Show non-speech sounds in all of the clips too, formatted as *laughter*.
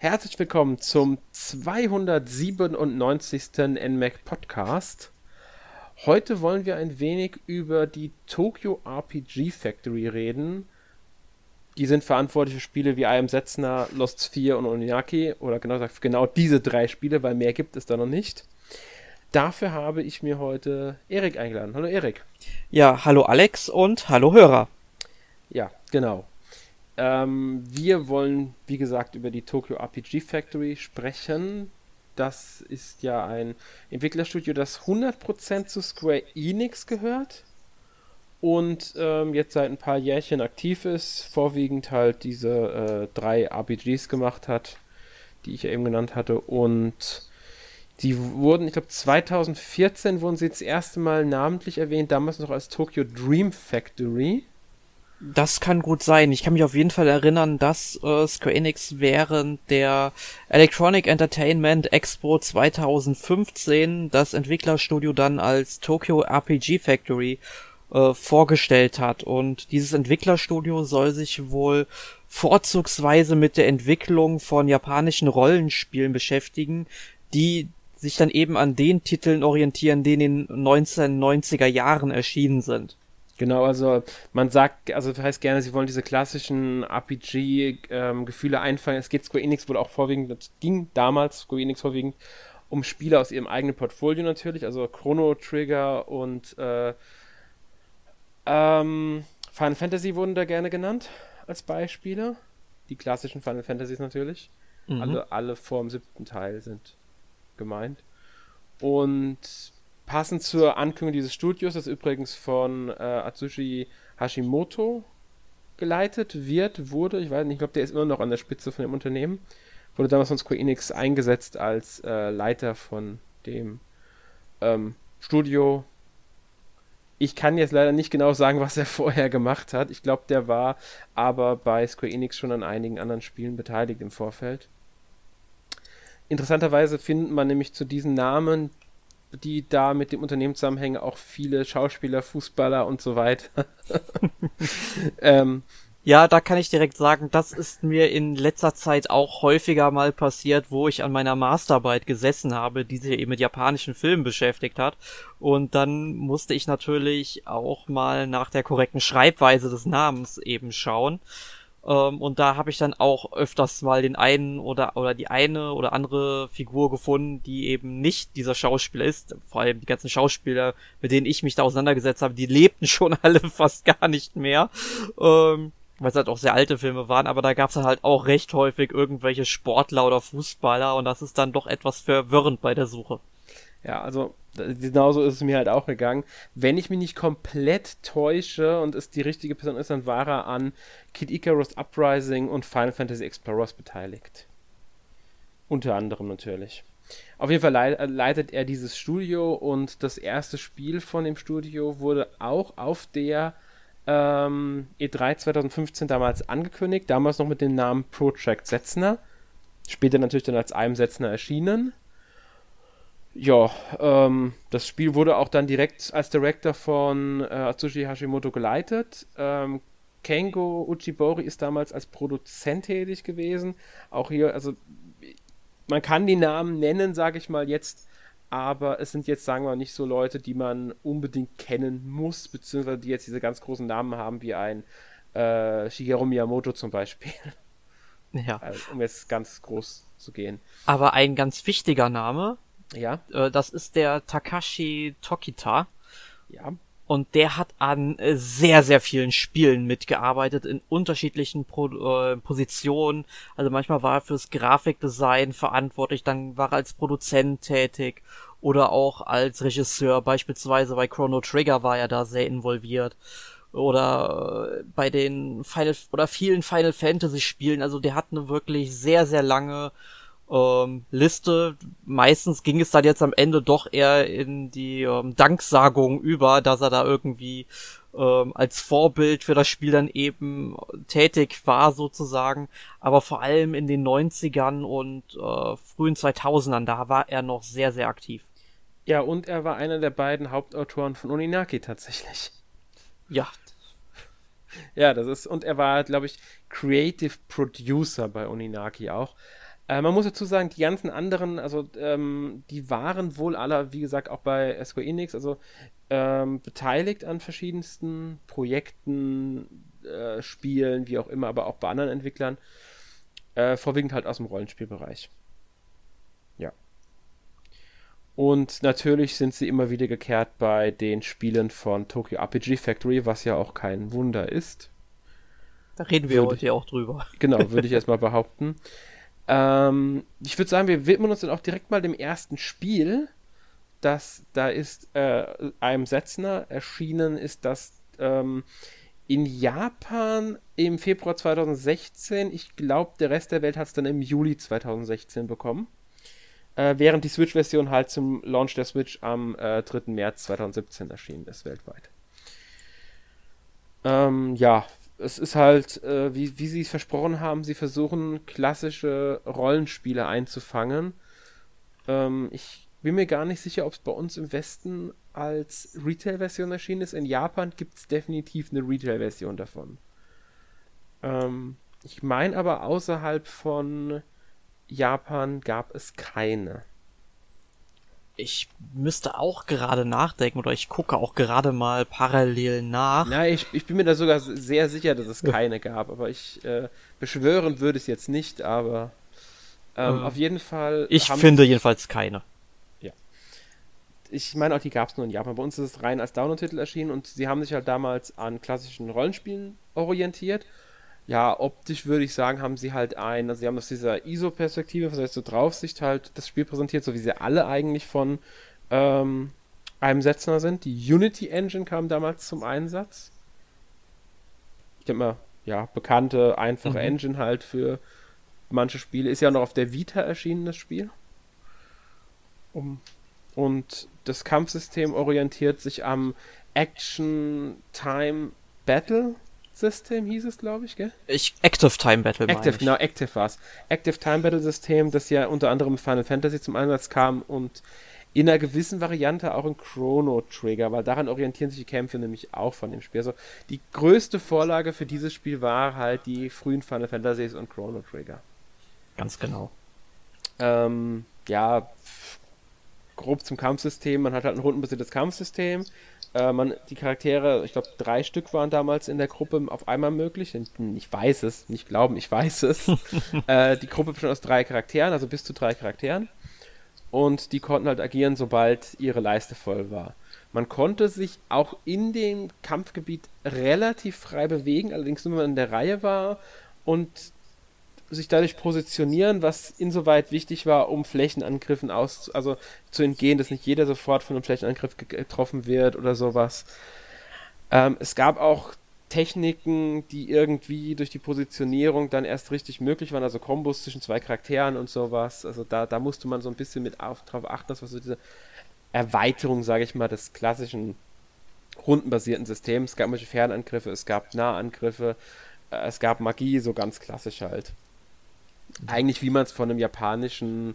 Herzlich willkommen zum 297. NMAC Podcast. Heute wollen wir ein wenig über die Tokyo RPG Factory reden. Die sind verantwortlich für Spiele wie I Am Setzner, Lost Sphere und Oniaki. Oder genau gesagt, genau diese drei Spiele, weil mehr gibt es da noch nicht. Dafür habe ich mir heute Erik eingeladen. Hallo Erik. Ja, hallo Alex und hallo Hörer. Ja, genau. Ähm, wir wollen, wie gesagt, über die Tokyo RPG Factory sprechen. Das ist ja ein Entwicklerstudio, das 100% zu Square Enix gehört und ähm, jetzt seit ein paar Jährchen aktiv ist, vorwiegend halt diese äh, drei RPGs gemacht hat, die ich ja eben genannt hatte und die wurden, ich glaube 2014 wurden sie das erste Mal namentlich erwähnt, damals noch als Tokyo Dream Factory. Das kann gut sein. Ich kann mich auf jeden Fall erinnern, dass äh, Square Enix während der Electronic Entertainment Expo 2015 das Entwicklerstudio dann als Tokyo RPG Factory äh, vorgestellt hat. Und dieses Entwicklerstudio soll sich wohl vorzugsweise mit der Entwicklung von japanischen Rollenspielen beschäftigen, die sich dann eben an den Titeln orientieren, die in den 1990er Jahren erschienen sind. Genau, also man sagt, also das heißt gerne, sie wollen diese klassischen RPG-Gefühle ähm, einfangen. Es geht Square Enix wohl auch vorwiegend, das ging damals Square Enix vorwiegend um Spiele aus ihrem eigenen Portfolio natürlich, also Chrono Trigger und äh, ähm, Final Fantasy wurden da gerne genannt als Beispiele. Die klassischen Final Fantasies natürlich. Mhm. Alle, alle vor dem siebten Teil sind gemeint. Und Passend zur Ankündigung dieses Studios, das übrigens von äh, Atsushi Hashimoto geleitet wird, wurde, ich weiß nicht, ich glaube, der ist immer noch an der Spitze von dem Unternehmen, wurde damals von Square Enix eingesetzt als äh, Leiter von dem ähm, Studio. Ich kann jetzt leider nicht genau sagen, was er *laughs* vorher gemacht hat. Ich glaube, der war aber bei Square Enix schon an einigen anderen Spielen beteiligt im Vorfeld. Interessanterweise findet man nämlich zu diesen Namen die da mit dem Unternehmen zusammenhängen, auch viele Schauspieler, Fußballer und so weiter. *laughs* ähm, ja, da kann ich direkt sagen, das ist mir in letzter Zeit auch häufiger mal passiert, wo ich an meiner Masterarbeit gesessen habe, die sich eben mit japanischen Filmen beschäftigt hat. Und dann musste ich natürlich auch mal nach der korrekten Schreibweise des Namens eben schauen. Ähm, und da habe ich dann auch öfters mal den einen oder oder die eine oder andere Figur gefunden, die eben nicht dieser Schauspieler ist. Vor allem die ganzen Schauspieler, mit denen ich mich da auseinandergesetzt habe, die lebten *laughs* schon alle fast gar nicht mehr. Ähm, weil es halt auch sehr alte Filme waren, aber da gab es halt auch recht häufig irgendwelche Sportler oder Fußballer und das ist dann doch etwas verwirrend bei der Suche. Ja, also genauso ist es mir halt auch gegangen. Wenn ich mich nicht komplett täusche und es die richtige Person ist, dann war er an Kid Icarus Uprising und Final Fantasy Explorers beteiligt. Unter anderem natürlich. Auf jeden Fall leitet er dieses Studio und das erste Spiel von dem Studio wurde auch auf der ähm, E3 2015 damals angekündigt, damals noch mit dem Namen Project Setzner. Später natürlich dann als einem Setzner erschienen. Ja, ähm, das Spiel wurde auch dann direkt als Director von äh, Atsushi Hashimoto geleitet. Ähm, Kengo Uchibori ist damals als Produzent tätig gewesen. Auch hier, also man kann die Namen nennen, sage ich mal jetzt, aber es sind jetzt, sagen wir mal, nicht so Leute, die man unbedingt kennen muss, beziehungsweise die jetzt diese ganz großen Namen haben, wie ein äh, Shigeru Miyamoto zum Beispiel. *laughs* Ja. Also, um jetzt ganz groß zu gehen. Aber ein ganz wichtiger Name, ja. Äh, das ist der Takashi Tokita. Ja. Und der hat an äh, sehr, sehr vielen Spielen mitgearbeitet, in unterschiedlichen Pro äh, Positionen. Also manchmal war er fürs Grafikdesign verantwortlich, dann war er als Produzent tätig oder auch als Regisseur. Beispielsweise bei Chrono Trigger war er da sehr involviert. Oder äh, bei den Final oder vielen Final Fantasy Spielen. Also der hat eine wirklich sehr, sehr lange ähm, Liste. Meistens ging es dann jetzt am Ende doch eher in die ähm, Danksagung über, dass er da irgendwie ähm, als Vorbild für das Spiel dann eben tätig war sozusagen. Aber vor allem in den 90ern und äh, frühen 2000ern, da war er noch sehr, sehr aktiv. Ja, und er war einer der beiden Hauptautoren von Uninaki tatsächlich. Ja. Ja, das ist, und er war, glaube ich, Creative Producer bei Uninaki auch. Äh, man muss dazu sagen, die ganzen anderen, also ähm, die waren wohl alle, wie gesagt, auch bei Square Enix, also ähm, beteiligt an verschiedensten Projekten, äh, Spielen, wie auch immer, aber auch bei anderen Entwicklern. Äh, vorwiegend halt aus dem Rollenspielbereich. Ja. Und natürlich sind sie immer wieder gekehrt bei den Spielen von Tokyo RPG Factory, was ja auch kein Wunder ist. Da reden wir würde heute ja auch drüber. Genau, würde ich *laughs* erstmal behaupten. Ähm, ich würde sagen, wir widmen uns dann auch direkt mal dem ersten Spiel. Das, da ist äh, einem Setzner erschienen, ist das ähm, in Japan im Februar 2016. Ich glaube, der Rest der Welt hat es dann im Juli 2016 bekommen. Äh, während die Switch-Version halt zum Launch der Switch am äh, 3. März 2017 erschienen ist weltweit. Ähm, ja, es ist halt, äh, wie, wie sie es versprochen haben, sie versuchen klassische Rollenspiele einzufangen. Ähm, ich bin mir gar nicht sicher, ob es bei uns im Westen als Retail-Version erschienen ist. In Japan gibt es definitiv eine Retail-Version davon. Ähm, ich meine aber, außerhalb von Japan gab es keine. Ich müsste auch gerade nachdenken oder ich gucke auch gerade mal parallel nach. Ja, ich, ich bin mir da sogar sehr sicher, dass es keine gab, aber ich äh, beschwören würde es jetzt nicht, aber ähm, ähm, auf jeden Fall. Ich finde jedenfalls keine ich meine auch, die gab es nur in Japan. Bei uns ist es rein als Download-Titel erschienen und sie haben sich halt damals an klassischen Rollenspielen orientiert. Ja, optisch würde ich sagen, haben sie halt ein, also sie haben aus dieser ISO-Perspektive, das heißt so Draufsicht halt das Spiel präsentiert, so wie sie alle eigentlich von ähm, einem Setzner sind. Die Unity Engine kam damals zum Einsatz. Ich denke mal, ja, bekannte, einfache mhm. Engine halt für manche Spiele. Ist ja noch auf der Vita erschienen, das Spiel. Um und das Kampfsystem orientiert sich am Action Time Battle System hieß es, glaube ich, gell? Ich, Active Time Battle. Active, genau, Active war's. Active Time Battle System, das ja unter anderem Final Fantasy zum Einsatz kam und in einer gewissen Variante auch in Chrono Trigger, weil daran orientieren sich die Kämpfe nämlich auch von dem Spiel. Also die größte Vorlage für dieses Spiel war halt die frühen Final Fantasies und Chrono Trigger. Ganz genau. Ähm, ja, grob zum Kampfsystem. Man hat halt ein rundenbasiertes Kampfsystem. Äh, man, die Charaktere, ich glaube, drei Stück waren damals in der Gruppe auf einmal möglich. Ich weiß es, nicht glauben, ich weiß es. *laughs* äh, die Gruppe bestand aus drei Charakteren, also bis zu drei Charakteren. Und die konnten halt agieren, sobald ihre Leiste voll war. Man konnte sich auch in dem Kampfgebiet relativ frei bewegen, allerdings nur wenn man in der Reihe war. Und sich dadurch positionieren, was insoweit wichtig war, um Flächenangriffen aus, also zu entgehen, dass nicht jeder sofort von einem Flächenangriff getroffen wird oder sowas. Ähm, es gab auch Techniken, die irgendwie durch die Positionierung dann erst richtig möglich waren, also Kombos zwischen zwei Charakteren und sowas. Also da, da musste man so ein bisschen mit auf, drauf achten, dass was so diese Erweiterung, sage ich mal, des klassischen rundenbasierten Systems. Es gab manche Fernangriffe, es gab Nahangriffe, äh, es gab Magie, so ganz klassisch halt eigentlich wie man es von einem japanischen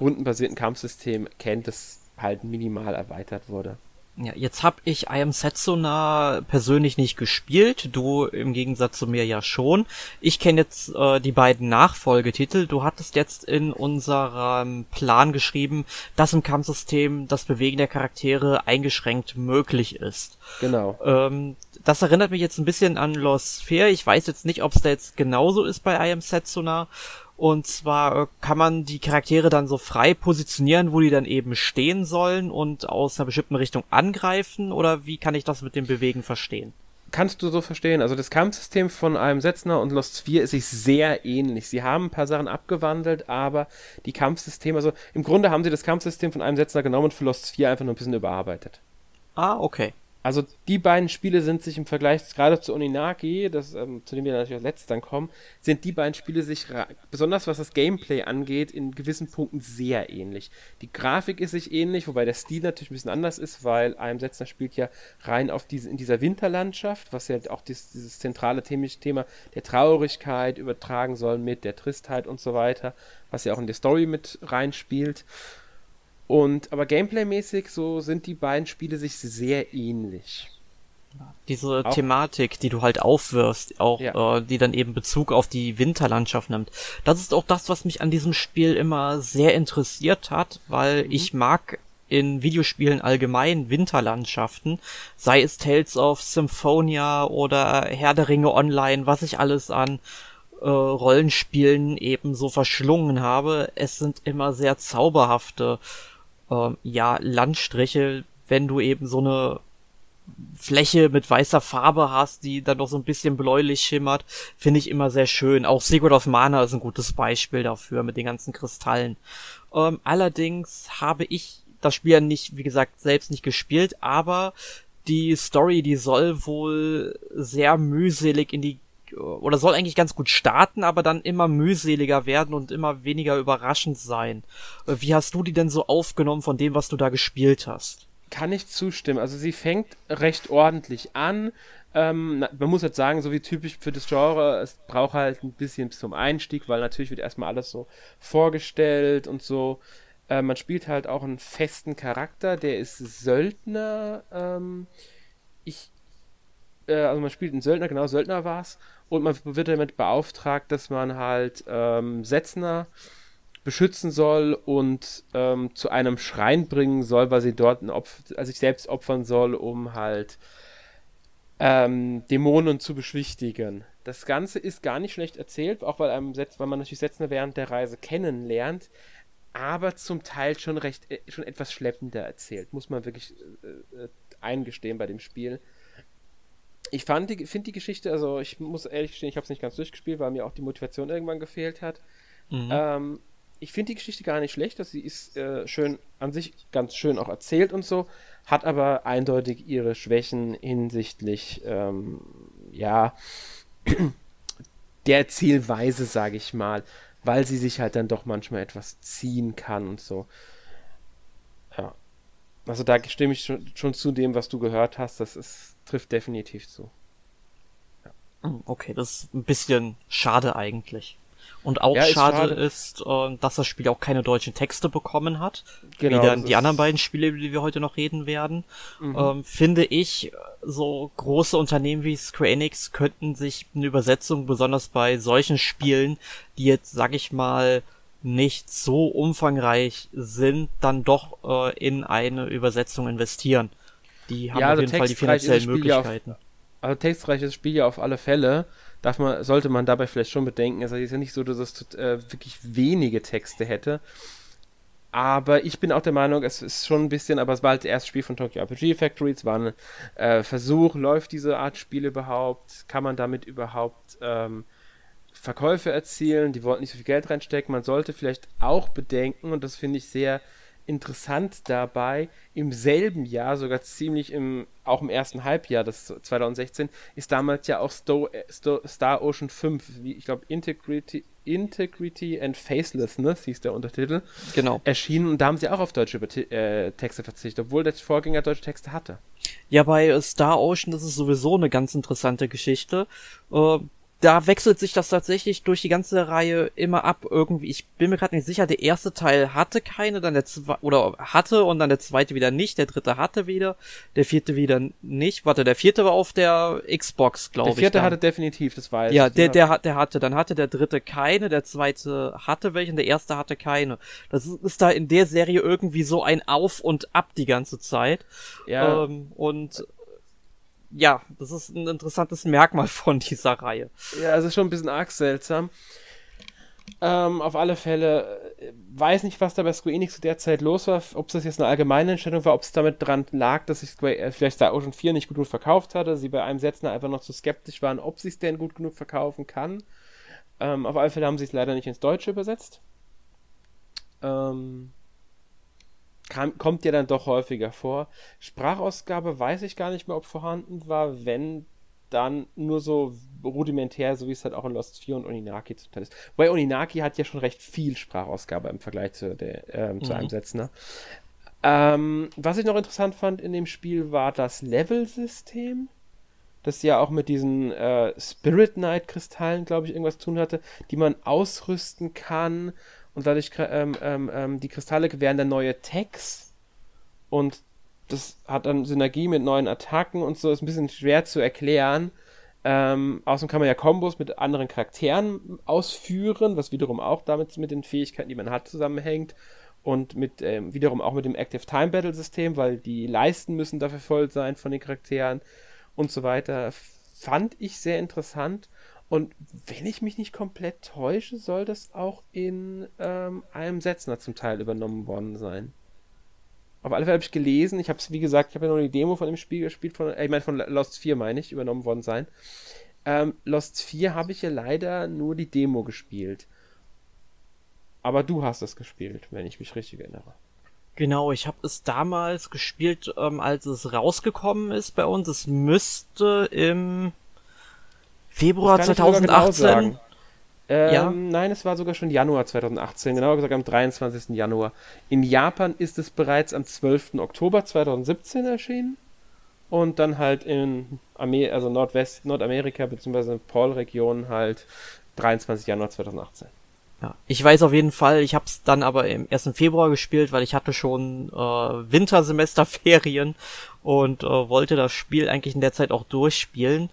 rundenbasierten Kampfsystem kennt, das halt minimal erweitert wurde. Ja, jetzt hab ich I Am Setsuna persönlich nicht gespielt, du im Gegensatz zu mir ja schon. Ich kenne jetzt äh, die beiden Nachfolgetitel. Du hattest jetzt in unserem Plan geschrieben, dass im Kampfsystem das Bewegen der Charaktere eingeschränkt möglich ist. Genau. Ähm, das erinnert mich jetzt ein bisschen an Lost Sphere. Ich weiß jetzt nicht, ob es da jetzt genauso ist bei I Am Setsuna und zwar äh, kann man die Charaktere dann so frei positionieren, wo die dann eben stehen sollen und aus einer bestimmten Richtung angreifen? Oder wie kann ich das mit dem Bewegen verstehen? Kannst du so verstehen. Also das Kampfsystem von einem Setzner und Lost 4 ist sich sehr ähnlich. Sie haben ein paar Sachen abgewandelt, aber die Kampfsysteme, also im Grunde haben sie das Kampfsystem von einem Setzner genommen und für Lost 4 einfach nur ein bisschen überarbeitet. Ah, okay. Also die beiden Spiele sind sich im Vergleich gerade zu Oninaki, das, ähm, zu dem wir natürlich als letztes dann kommen, sind die beiden Spiele sich, besonders was das Gameplay angeht, in gewissen Punkten sehr ähnlich. Die Grafik ist sich ähnlich, wobei der Stil natürlich ein bisschen anders ist, weil einem Setzner spielt ja rein auf diese, in dieser Winterlandschaft, was ja auch dieses, dieses zentrale Thema der Traurigkeit übertragen soll mit der Tristheit und so weiter, was ja auch in der Story mit reinspielt. Und aber gameplaymäßig so sind die beiden Spiele sich sehr ähnlich. diese auch. Thematik, die du halt aufwirfst, auch ja. äh, die dann eben Bezug auf die Winterlandschaft nimmt. Das ist auch das, was mich an diesem Spiel immer sehr interessiert hat, weil mhm. ich mag in Videospielen allgemein Winterlandschaften, sei es Tales of Symphonia oder Herr der Ringe Online, was ich alles an äh, Rollenspielen eben so verschlungen habe. Es sind immer sehr zauberhafte äh, ja Landstriche, wenn du eben so eine Fläche mit weißer Farbe hast, die dann noch so ein bisschen bläulich schimmert, finde ich immer sehr schön. Auch Secret of Mana ist ein gutes Beispiel dafür mit den ganzen Kristallen. Ähm, allerdings habe ich das Spiel ja nicht, wie gesagt, selbst nicht gespielt, aber die Story, die soll wohl sehr mühselig in die oder soll eigentlich ganz gut starten, aber dann immer mühseliger werden und immer weniger überraschend sein. Äh, wie hast du die denn so aufgenommen von dem, was du da gespielt hast? Kann ich zustimmen. Also sie fängt recht ordentlich an. Ähm, man muss jetzt sagen, so wie typisch für das Genre, es braucht halt ein bisschen zum Einstieg, weil natürlich wird erstmal alles so vorgestellt und so. Äh, man spielt halt auch einen festen Charakter, der ist Söldner. Ähm, ich, äh, also man spielt einen Söldner, genau, Söldner war es. Und man wird damit beauftragt, dass man halt ähm, Setzner beschützen soll und ähm, zu einem Schrein bringen soll, weil sie dort ein Opfer, also sich selbst opfern soll, um halt ähm, Dämonen zu beschwichtigen. Das Ganze ist gar nicht schlecht erzählt, auch weil, einem Setz, weil man natürlich Setzner während der Reise kennenlernt, aber zum Teil schon recht, äh, schon etwas schleppender erzählt, muss man wirklich äh, äh eingestehen bei dem Spiel. Ich finde die Geschichte, also ich muss ehrlich gestehen, ich habe es nicht ganz durchgespielt, weil mir auch die Motivation irgendwann gefehlt hat. Mhm. Ähm, ich finde die Geschichte gar nicht schlecht, dass sie ist äh, schön an sich ganz schön auch erzählt und so, hat aber eindeutig ihre Schwächen hinsichtlich ähm, ja *clears throat* der Erzählweise, sage ich mal, weil sie sich halt dann doch manchmal etwas ziehen kann und so. Also da stimme ich schon, schon zu dem, was du gehört hast. Das ist, trifft definitiv zu. Ja. Okay, das ist ein bisschen schade eigentlich. Und auch ja, schade, ist, schade. ist, äh, dass das Spiel auch keine deutschen Texte bekommen hat. Genau, Wie dann die anderen beiden Spiele, über die wir heute noch reden werden. Mhm. Ähm, finde ich, so große Unternehmen wie Square Enix könnten sich eine Übersetzung, besonders bei solchen Spielen, die jetzt, sag ich mal, nicht so umfangreich sind, dann doch äh, in eine Übersetzung investieren. Die haben ja, also auf jeden Fall die finanziellen Möglichkeiten. Auf, also textreich ist das Spiel ja auf alle Fälle darf man, sollte man dabei vielleicht schon bedenken. Also es ist ja nicht so, dass es äh, wirklich wenige Texte hätte. Aber ich bin auch der Meinung, es ist schon ein bisschen, aber es war halt das erste Spiel von Tokyo RPG Factory. Es war ein äh, Versuch, läuft diese Art Spiel überhaupt? Kann man damit überhaupt ähm, Verkäufe erzielen? Die wollten nicht so viel Geld reinstecken. Man sollte vielleicht auch bedenken, und das finde ich sehr interessant dabei, im selben Jahr, sogar ziemlich im, auch im ersten Halbjahr des 2016, ist damals ja auch Sto, Sto, Star Ocean 5, wie ich glaube Integrity, Integrity and Facelessness hieß der Untertitel, genau. erschienen und da haben sie auch auf deutsche äh, Texte verzichtet, obwohl der Vorgänger deutsche Texte hatte. Ja, bei Star Ocean ist es sowieso eine ganz interessante Geschichte. Äh, da wechselt sich das tatsächlich durch die ganze Reihe immer ab irgendwie. Ich bin mir gerade nicht sicher, der erste Teil hatte keine, dann der zweite, oder hatte und dann der zweite wieder nicht, der dritte hatte wieder, der vierte wieder nicht. Warte, der vierte war auf der Xbox, glaube ich. Der vierte dann. hatte definitiv, das war Ja, der, der, der hatte, dann hatte der dritte keine, der zweite hatte welche und der erste hatte keine. Das ist, ist da in der Serie irgendwie so ein Auf und Ab die ganze Zeit. Ja. Ähm, und ja, das ist ein interessantes Merkmal von dieser Reihe. Ja, es ist schon ein bisschen arg seltsam. Ähm, auf alle Fälle äh, weiß nicht, was da bei Square Enix zu der Zeit los war, ob das jetzt eine allgemeine Entscheidung war, ob es damit dran lag, dass sich Square äh, vielleicht Star Ocean 4 nicht gut genug verkauft hatte, sie bei einem Setzen einfach noch zu skeptisch waren, ob sie es denn gut genug verkaufen kann. Ähm, auf alle Fälle haben sie es leider nicht ins Deutsche übersetzt. Ähm, kam, kommt ja dann doch häufiger vor. Sprachausgabe weiß ich gar nicht mehr, ob vorhanden war. Wenn, dann nur so rudimentär, so wie es halt auch in Lost 4 und Oninaki zum Teil ist. Weil Oninaki hat ja schon recht viel Sprachausgabe im Vergleich zu, der, ähm, zu mhm. einem Setzner. Ähm, was ich noch interessant fand in dem Spiel war das Level-System, das ja auch mit diesen äh, Spirit Knight Kristallen, glaube ich, irgendwas zu tun hatte, die man ausrüsten kann und dadurch ähm, ähm, ähm, die Kristalle gewähren dann neue Tags und das hat dann Synergie mit neuen Attacken und so, ist ein bisschen schwer zu erklären. Ähm, außerdem kann man ja Kombos mit anderen Charakteren ausführen, was wiederum auch damit mit den Fähigkeiten, die man hat, zusammenhängt. Und mit ähm, wiederum auch mit dem Active Time Battle System, weil die Leisten müssen dafür voll sein von den Charakteren und so weiter. Fand ich sehr interessant. Und wenn ich mich nicht komplett täusche, soll das auch in ähm, einem Setzner zum Teil übernommen worden sein. Auf alle Fälle habe ich gelesen, ich habe es, wie gesagt, ich habe ja noch die Demo von dem Spiel gespielt, von, äh, ich meine von Lost 4 meine ich, übernommen worden sein. Ähm, Lost 4 habe ich ja leider nur die Demo gespielt. Aber du hast es gespielt, wenn ich mich richtig erinnere. Genau, ich habe es damals gespielt, ähm, als es rausgekommen ist bei uns. Es müsste im Februar 2018. Genau ähm, ja. Nein, es war sogar schon Januar 2018, genauer gesagt am 23. Januar. In Japan ist es bereits am 12. Oktober 2017 erschienen und dann halt in Amer also Nordwest, Nordamerika bzw. Paul-Region halt 23. Januar 2018. Ja, ich weiß auf jeden Fall, ich habe es dann aber im 1. Februar gespielt, weil ich hatte schon äh, Wintersemesterferien und äh, wollte das Spiel eigentlich in der Zeit auch durchspielen.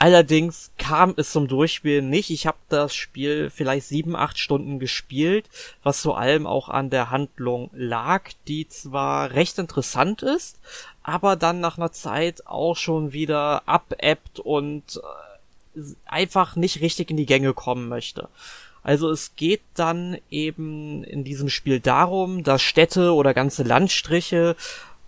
Allerdings kam es zum Durchspielen nicht. Ich habe das Spiel vielleicht sieben, acht Stunden gespielt, was vor allem auch an der Handlung lag, die zwar recht interessant ist, aber dann nach einer Zeit auch schon wieder abebbt und äh, einfach nicht richtig in die Gänge kommen möchte. Also es geht dann eben in diesem Spiel darum, dass Städte oder ganze Landstriche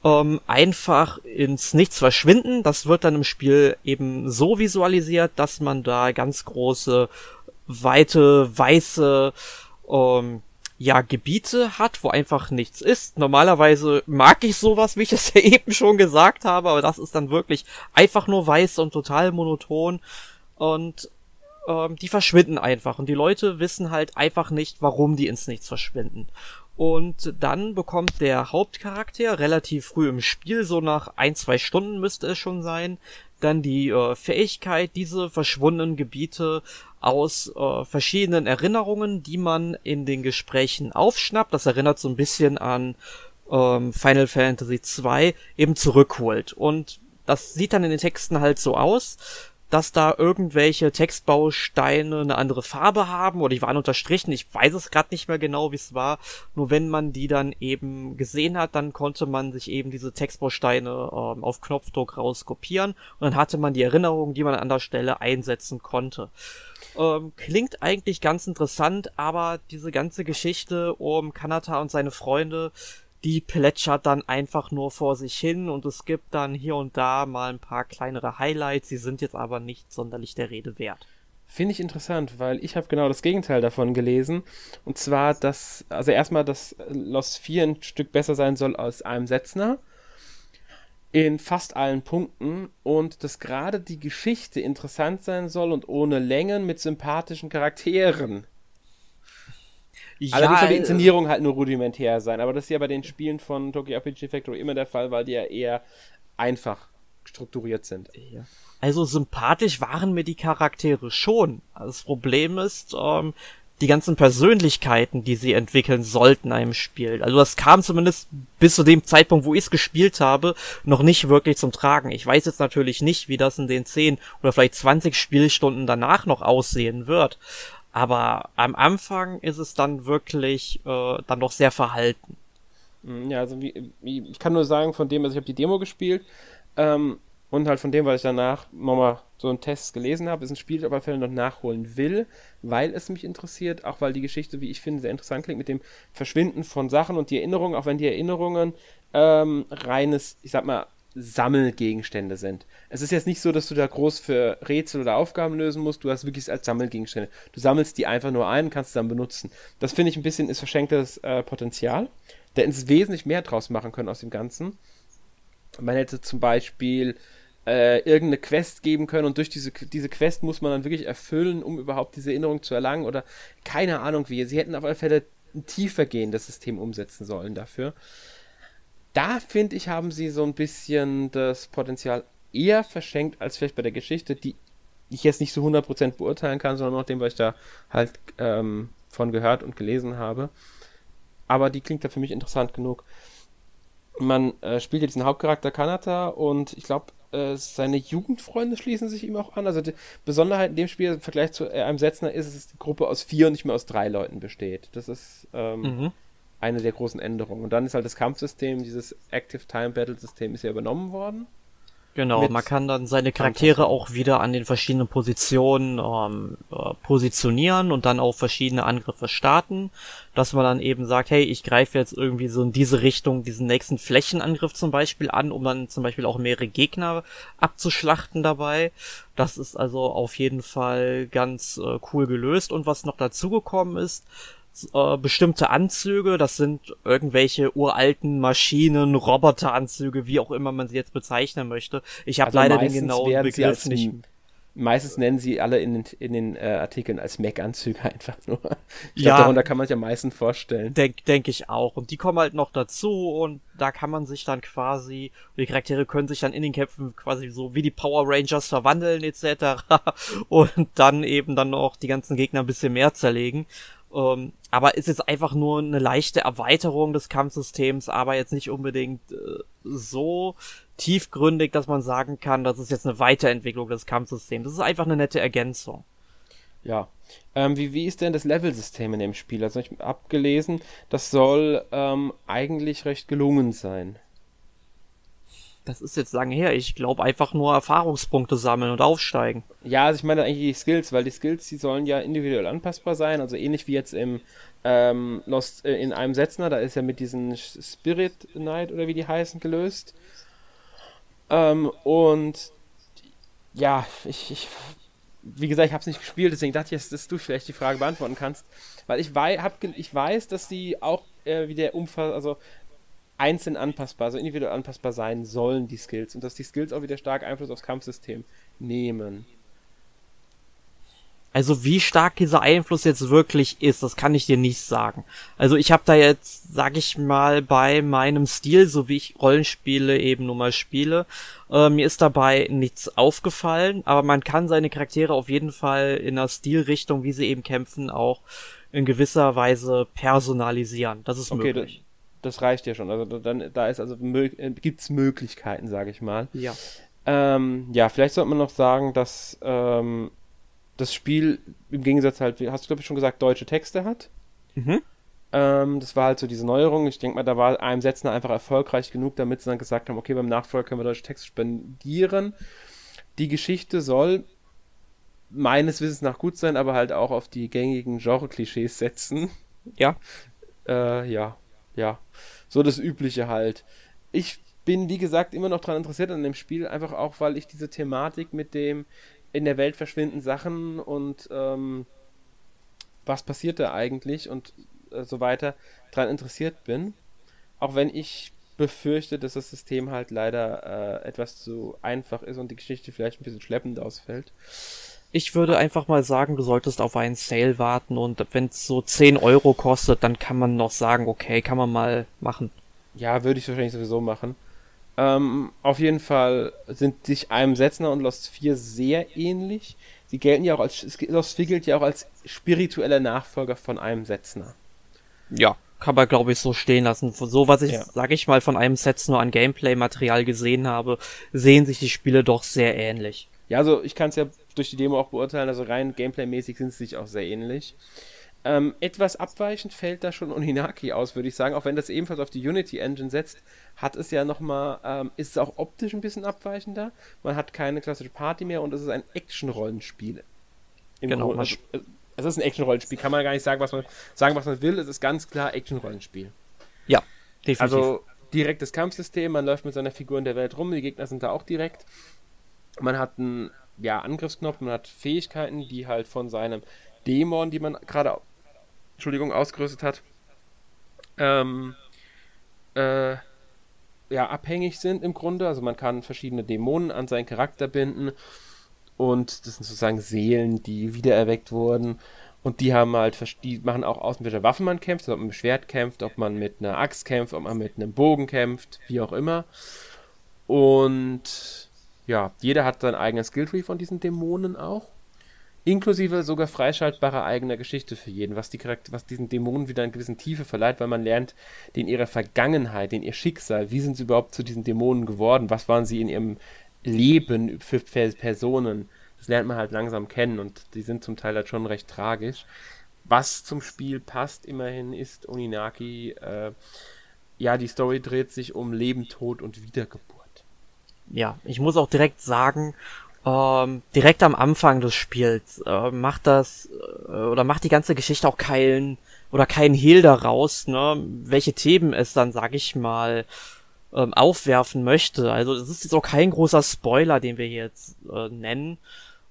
ähm, einfach ins Nichts verschwinden. Das wird dann im Spiel eben so visualisiert, dass man da ganz große, weite, weiße ähm, ja, Gebiete hat, wo einfach nichts ist. Normalerweise mag ich sowas, wie ich es *laughs* ja eben schon gesagt habe, aber das ist dann wirklich einfach nur weiß und total monoton. Und ähm, die verschwinden einfach. Und die Leute wissen halt einfach nicht, warum die ins Nichts verschwinden. Und dann bekommt der Hauptcharakter relativ früh im Spiel, so nach ein, zwei Stunden müsste es schon sein, dann die äh, Fähigkeit, diese verschwundenen Gebiete aus äh, verschiedenen Erinnerungen, die man in den Gesprächen aufschnappt, das erinnert so ein bisschen an ähm, Final Fantasy 2, eben zurückholt. Und das sieht dann in den Texten halt so aus, dass da irgendwelche Textbausteine eine andere Farbe haben oder die waren unterstrichen. Ich weiß es gerade nicht mehr genau, wie es war. Nur wenn man die dann eben gesehen hat, dann konnte man sich eben diese Textbausteine ähm, auf Knopfdruck rauskopieren und dann hatte man die Erinnerungen, die man an der Stelle einsetzen konnte. Ähm, klingt eigentlich ganz interessant, aber diese ganze Geschichte um Kanata und seine Freunde die plätschert dann einfach nur vor sich hin und es gibt dann hier und da mal ein paar kleinere Highlights, sie sind jetzt aber nicht sonderlich der Rede wert. Finde ich interessant, weil ich habe genau das Gegenteil davon gelesen. Und zwar, dass, also erstmal, dass Lost 4 ein Stück besser sein soll als einem Setzner. In fast allen Punkten. Und dass gerade die Geschichte interessant sein soll und ohne Längen mit sympathischen Charakteren. Ja, Allerdings soll die äh, Inszenierung halt nur rudimentär sein, aber das ist ja bei den Spielen von Tokyo RPG Factory immer der Fall, weil die ja eher einfach strukturiert sind. Also sympathisch waren mir die Charaktere schon. Das Problem ist, ähm, die ganzen Persönlichkeiten, die sie entwickeln sollten in einem Spiel. Also das kam zumindest bis zu dem Zeitpunkt, wo ich es gespielt habe, noch nicht wirklich zum Tragen. Ich weiß jetzt natürlich nicht, wie das in den 10 oder vielleicht 20 Spielstunden danach noch aussehen wird. Aber am Anfang ist es dann wirklich äh, dann noch sehr verhalten. Mm, ja, also wie, wie, ich kann nur sagen, von dem, also ich habe die Demo gespielt ähm, und halt von dem, was ich danach nochmal so einen Test gelesen habe, ist ein Spiel, das auf alle Fälle noch nachholen will, weil es mich interessiert, auch weil die Geschichte, wie ich finde, sehr interessant klingt mit dem Verschwinden von Sachen und die Erinnerungen, auch wenn die Erinnerungen ähm, reines, ich sag mal, Sammelgegenstände sind. Es ist jetzt nicht so, dass du da groß für Rätsel oder Aufgaben lösen musst, du hast wirklich als Sammelgegenstände. Du sammelst die einfach nur ein und kannst sie dann benutzen. Das finde ich ein bisschen ist verschenktes äh, Potenzial. Da hätten sie wesentlich mehr draus machen können aus dem Ganzen. Man hätte zum Beispiel äh, irgendeine Quest geben können und durch diese, diese Quest muss man dann wirklich erfüllen, um überhaupt diese Erinnerung zu erlangen oder keine Ahnung wie. Sie hätten auf alle Fälle ein tiefer gehendes System umsetzen sollen dafür da finde ich, haben sie so ein bisschen das Potenzial eher verschenkt als vielleicht bei der Geschichte, die ich jetzt nicht so 100% beurteilen kann, sondern noch dem, was ich da halt ähm, von gehört und gelesen habe. Aber die klingt da für mich interessant genug. man äh, spielt ja diesen Hauptcharakter Kanata und ich glaube, äh, seine Jugendfreunde schließen sich ihm auch an. Also die Besonderheit in dem Spiel im Vergleich zu äh, einem Setzner ist, dass die Gruppe aus vier und nicht mehr aus drei Leuten besteht. Das ist ähm, mhm. Eine der großen Änderungen. Und dann ist halt das Kampfsystem, dieses Active Time Battle System ist ja übernommen worden. Genau, man kann dann seine Charaktere auch wieder an den verschiedenen Positionen ähm, äh, positionieren und dann auch verschiedene Angriffe starten, dass man dann eben sagt, hey, ich greife jetzt irgendwie so in diese Richtung diesen nächsten Flächenangriff zum Beispiel an, um dann zum Beispiel auch mehrere Gegner abzuschlachten dabei. Das ist also auf jeden Fall ganz äh, cool gelöst und was noch dazugekommen ist, äh, bestimmte Anzüge, das sind irgendwelche uralten Maschinen, Roboteranzüge, wie auch immer man sie jetzt bezeichnen möchte. Ich habe also leider den genauen Begriff nicht. Meistens nennen sie alle in den, in den äh, Artikeln als Mac-Anzüge *laughs* einfach nur. Ich ja, glaube, darunter kann man sich am meisten vorstellen. Denke denk ich auch. Und die kommen halt noch dazu und da kann man sich dann quasi, die Charaktere können sich dann in den Kämpfen quasi so wie die Power Rangers verwandeln etc. *laughs* und dann eben dann noch die ganzen Gegner ein bisschen mehr zerlegen. Ähm, aber ist jetzt einfach nur eine leichte Erweiterung des Kampfsystems, aber jetzt nicht unbedingt äh, so tiefgründig, dass man sagen kann, das ist jetzt eine Weiterentwicklung des Kampfsystems. Das ist einfach eine nette Ergänzung. Ja. Ähm, wie, wie ist denn das Level-System in dem Spiel? Also ich habe gelesen, das soll ähm, eigentlich recht gelungen sein das ist jetzt lange her. Ich glaube einfach nur Erfahrungspunkte sammeln und aufsteigen. Ja, also ich meine eigentlich die Skills, weil die Skills, die sollen ja individuell anpassbar sein. Also ähnlich wie jetzt im ähm, Lost äh, in einem Setzner, da ist ja mit diesen Spirit Knight oder wie die heißen gelöst. Ähm, und ja, ich, ich wie gesagt, ich habe es nicht gespielt, deswegen dachte ich, dass du vielleicht die Frage beantworten kannst, weil ich, wei hab, ich weiß, dass die auch äh, wie der Umfall, also einzeln anpassbar, also individuell anpassbar sein sollen, die Skills. Und dass die Skills auch wieder stark Einfluss aufs Kampfsystem nehmen. Also wie stark dieser Einfluss jetzt wirklich ist, das kann ich dir nicht sagen. Also ich habe da jetzt, sag ich mal, bei meinem Stil, so wie ich Rollenspiele eben nun mal spiele, äh, mir ist dabei nichts aufgefallen, aber man kann seine Charaktere auf jeden Fall in der Stilrichtung, wie sie eben kämpfen, auch in gewisser Weise personalisieren. Das ist okay, möglich das reicht ja schon. Also dann, da ist also äh, gibt es Möglichkeiten, sage ich mal. Ja. Ähm, ja, vielleicht sollte man noch sagen, dass ähm, das Spiel im Gegensatz halt, hast du glaube ich schon gesagt, deutsche Texte hat. Mhm. Ähm, das war halt so diese Neuerung. Ich denke mal, da war einem Setzner einfach erfolgreich genug, damit sie dann gesagt haben, okay, beim Nachfolger können wir deutsche Texte spendieren. Die Geschichte soll meines Wissens nach gut sein, aber halt auch auf die gängigen Genre-Klischees setzen. Ja. Äh, ja, ja, so das Übliche halt. Ich bin, wie gesagt, immer noch daran interessiert an dem Spiel, einfach auch, weil ich diese Thematik mit dem in der Welt verschwinden Sachen und ähm, was passiert da eigentlich und äh, so weiter daran interessiert bin. Auch wenn ich befürchte, dass das System halt leider äh, etwas zu einfach ist und die Geschichte vielleicht ein bisschen schleppend ausfällt. Ich würde einfach mal sagen, du solltest auf einen Sale warten und wenn es so 10 Euro kostet, dann kann man noch sagen, okay, kann man mal machen. Ja, würde ich wahrscheinlich sowieso machen. Ähm, auf jeden Fall sind sich einem Setzner und Lost 4 sehr ähnlich. Sie gelten ja auch als, Lost 4 gilt ja auch als spiritueller Nachfolger von einem Setzner. Ja, kann man glaube ich so stehen lassen. So was ich, ja. sag ich mal, von einem Setzner an Gameplay-Material gesehen habe, sehen sich die Spiele doch sehr ähnlich. Ja, also ich kann es ja durch die Demo auch beurteilen, also rein Gameplay-mäßig sind sie sich auch sehr ähnlich. Ähm, etwas abweichend fällt da schon Oninaki aus, würde ich sagen. Auch wenn das ebenfalls auf die Unity Engine setzt, hat es ja nochmal, ähm, ist es auch optisch ein bisschen abweichender. Man hat keine klassische Party mehr und es ist ein Action-Rollenspiel. Genau. Also, es ist ein Action-Rollenspiel, kann man gar nicht sagen, was man sagen, was man will. Es ist ganz klar Action-Rollenspiel. Ja, definitiv. Also direktes Kampfsystem, man läuft mit seiner Figur in der Welt rum, die Gegner sind da auch direkt. Man hat einen ja, Angriffsknopf, man hat Fähigkeiten, die halt von seinem Dämon, die man gerade Entschuldigung, ausgerüstet hat, ähm, äh, ja, abhängig sind im Grunde. Also man kann verschiedene Dämonen an seinen Charakter binden und das sind sozusagen Seelen, die wiedererweckt wurden. Und die haben halt, die machen auch aus, mit welcher Waffe man kämpft, ob man mit Schwert kämpft, ob man mit einer Axt kämpft, ob man mit einem Bogen kämpft, wie auch immer. Und ja, jeder hat sein eigenes Skilltree von diesen Dämonen auch. Inklusive sogar freischaltbarer eigener Geschichte für jeden, was, die was diesen Dämonen wieder eine gewisse Tiefe verleiht, weil man lernt den ihrer Vergangenheit, den ihr Schicksal, wie sind sie überhaupt zu diesen Dämonen geworden, was waren sie in ihrem Leben für Personen. Das lernt man halt langsam kennen und die sind zum Teil halt schon recht tragisch. Was zum Spiel passt immerhin ist Oninaki, äh, ja, die Story dreht sich um Leben, Tod und Wiedergeburt. Ja, ich muss auch direkt sagen, ähm, direkt am Anfang des Spiels äh, macht das äh, oder macht die ganze Geschichte auch keinen oder keinen Hehl daraus, ne, welche Themen es dann, sag ich mal, ähm, aufwerfen möchte. Also es ist jetzt auch kein großer Spoiler, den wir jetzt äh, nennen,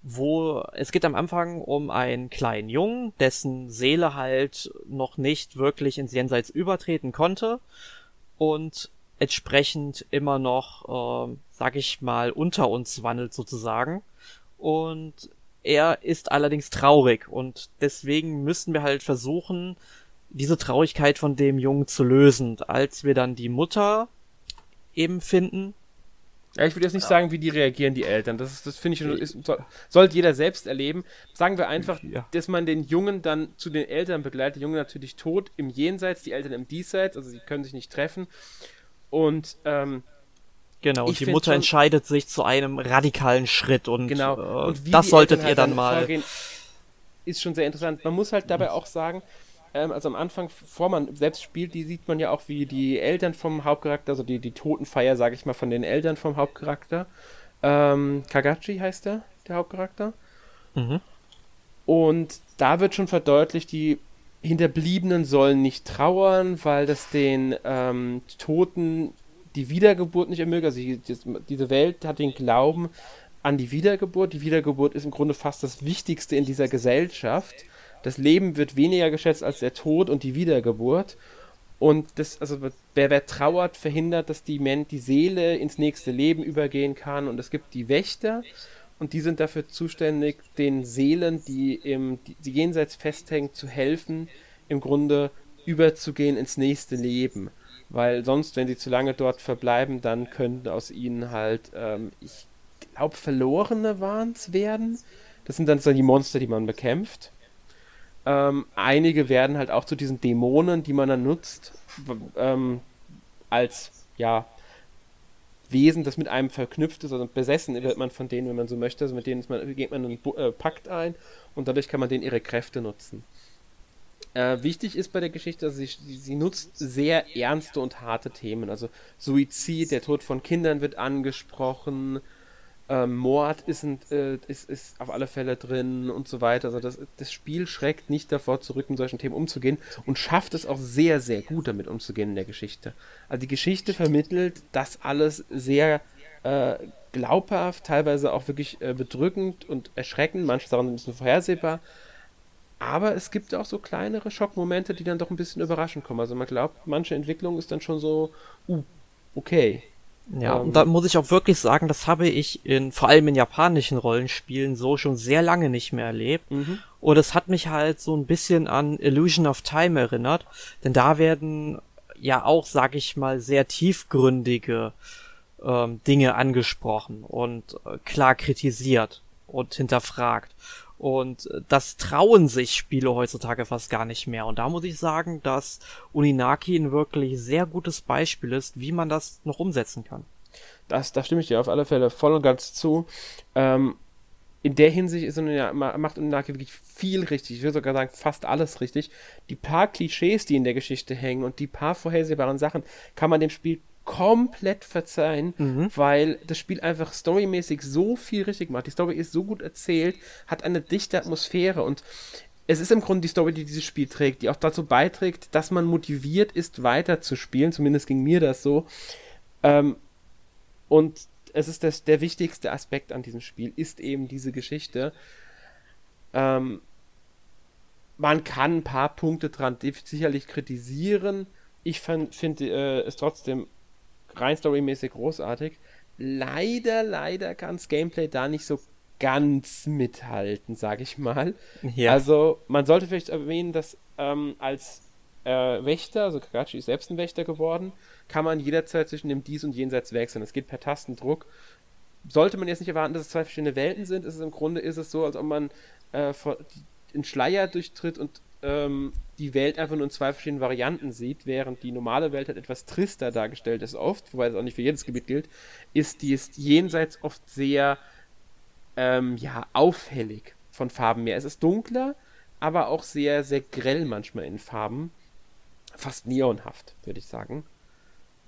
wo es geht am Anfang um einen kleinen Jungen, dessen Seele halt noch nicht wirklich ins Jenseits übertreten konnte und entsprechend immer noch, äh, sag ich mal, unter uns wandelt sozusagen. Und er ist allerdings traurig und deswegen müssen wir halt versuchen, diese Traurigkeit von dem Jungen zu lösen. Und als wir dann die Mutter eben finden. Ja, ich würde jetzt nicht ja. sagen, wie die reagieren, die Eltern. Das, ist, das finde ich, ist, soll, sollte jeder selbst erleben. Sagen wir einfach, ja. dass man den Jungen dann zu den Eltern begleitet. Der Junge natürlich tot im Jenseits, die Eltern im Diesseits, also sie können sich nicht treffen. Und ähm, Genau, und die Mutter schon, entscheidet sich zu einem radikalen Schritt und, genau. Äh, und das solltet ihr dann, dann mal. Vorgehen, ist schon sehr interessant. Man muss halt dabei auch sagen, ähm, also am Anfang, bevor man selbst spielt, die sieht man ja auch, wie die Eltern vom Hauptcharakter, also die, die Totenfeier, sage ich mal, von den Eltern vom Hauptcharakter. Ähm, Kagachi heißt der, der Hauptcharakter. Mhm. Und da wird schon verdeutlicht, die Hinterbliebenen sollen nicht trauern, weil das den ähm, Toten die Wiedergeburt nicht ermöglicht. Also die, diese Welt hat den Glauben an die Wiedergeburt. Die Wiedergeburt ist im Grunde fast das Wichtigste in dieser Gesellschaft. Das Leben wird weniger geschätzt als der Tod und die Wiedergeburt. Und das, also wer, wer trauert, verhindert, dass die, Men die Seele ins nächste Leben übergehen kann. Und es gibt die Wächter und die sind dafür zuständig, den Seelen, die im die jenseits festhängen, zu helfen, im Grunde überzugehen ins nächste Leben. Weil sonst, wenn sie zu lange dort verbleiben, dann könnten aus ihnen halt, ähm, ich glaube, Verlorene waren es werden. Das sind dann so die Monster, die man bekämpft. Ähm, einige werden halt auch zu diesen Dämonen, die man dann nutzt, ähm, als, ja, Wesen, das mit einem verknüpft ist, also besessen wird man von denen, wenn man so möchte. Also mit denen man, geht man einen äh, Pakt ein und dadurch kann man denen ihre Kräfte nutzen. Äh, wichtig ist bei der Geschichte, dass sie, sie nutzt sehr ernste und harte Themen. Also Suizid, der Tod von Kindern wird angesprochen, ähm, Mord ist, äh, ist, ist auf alle Fälle drin und so weiter. Also das, das Spiel schreckt nicht davor zurück, mit solchen Themen umzugehen und schafft es auch sehr, sehr gut damit umzugehen in der Geschichte. Also die Geschichte vermittelt das alles sehr äh, glaubhaft, teilweise auch wirklich äh, bedrückend und erschreckend, manche Sachen sind ein bisschen vorhersehbar. Aber es gibt auch so kleinere Schockmomente, die dann doch ein bisschen überraschend kommen. Also man glaubt, manche Entwicklung ist dann schon so, uh, okay, ja, ähm, und da muss ich auch wirklich sagen, das habe ich in, vor allem in japanischen Rollenspielen so schon sehr lange nicht mehr erlebt. Mhm. Und es hat mich halt so ein bisschen an Illusion of Time erinnert, denn da werden ja auch, sag ich mal, sehr tiefgründige ähm, Dinge angesprochen und äh, klar kritisiert und hinterfragt. Und äh, das trauen sich Spiele heutzutage fast gar nicht mehr. Und da muss ich sagen, dass Uninaki ein wirklich sehr gutes Beispiel ist, wie man das noch umsetzen kann. Das, da stimme ich dir auf alle Fälle voll und ganz zu. Ähm, in der Hinsicht ist Uninaki, macht Uninaki wirklich viel richtig. Ich würde sogar sagen, fast alles richtig. Die paar Klischees, die in der Geschichte hängen und die paar vorhersehbaren Sachen, kann man dem Spiel komplett verzeihen, mhm. weil das Spiel einfach storymäßig so viel richtig macht. Die Story ist so gut erzählt, hat eine dichte Atmosphäre und es ist im Grunde die Story, die dieses Spiel trägt, die auch dazu beiträgt, dass man motiviert ist, weiter zu spielen. Zumindest ging mir das so. Ähm, und es ist das, der wichtigste Aspekt an diesem Spiel, ist eben diese Geschichte. Ähm, man kann ein paar Punkte dran sicherlich kritisieren. Ich finde äh, es trotzdem rein storymäßig großartig. Leider, leider kann das Gameplay da nicht so ganz mithalten, sag ich mal. Ja. Also, man sollte vielleicht erwähnen, dass ähm, als äh, Wächter, also Kakashi ist selbst ein Wächter geworden, kann man jederzeit zwischen dem Dies und Jenseits wechseln. Es geht per Tastendruck. sollte man jetzt nicht erwarten, dass es zwei verschiedene Welten sind. Ist es im Grunde ist es so, als ob man äh, den Schleier durchtritt und ähm, die Welt einfach nur in zwei verschiedenen Varianten sieht, während die normale Welt halt etwas trister dargestellt ist oft, wobei das auch nicht für jedes Gebiet gilt, ist die ist jenseits oft sehr ähm, ja, auffällig von Farben mehr. Es ist dunkler, aber auch sehr, sehr grell manchmal in Farben. Fast neonhaft, würde ich sagen.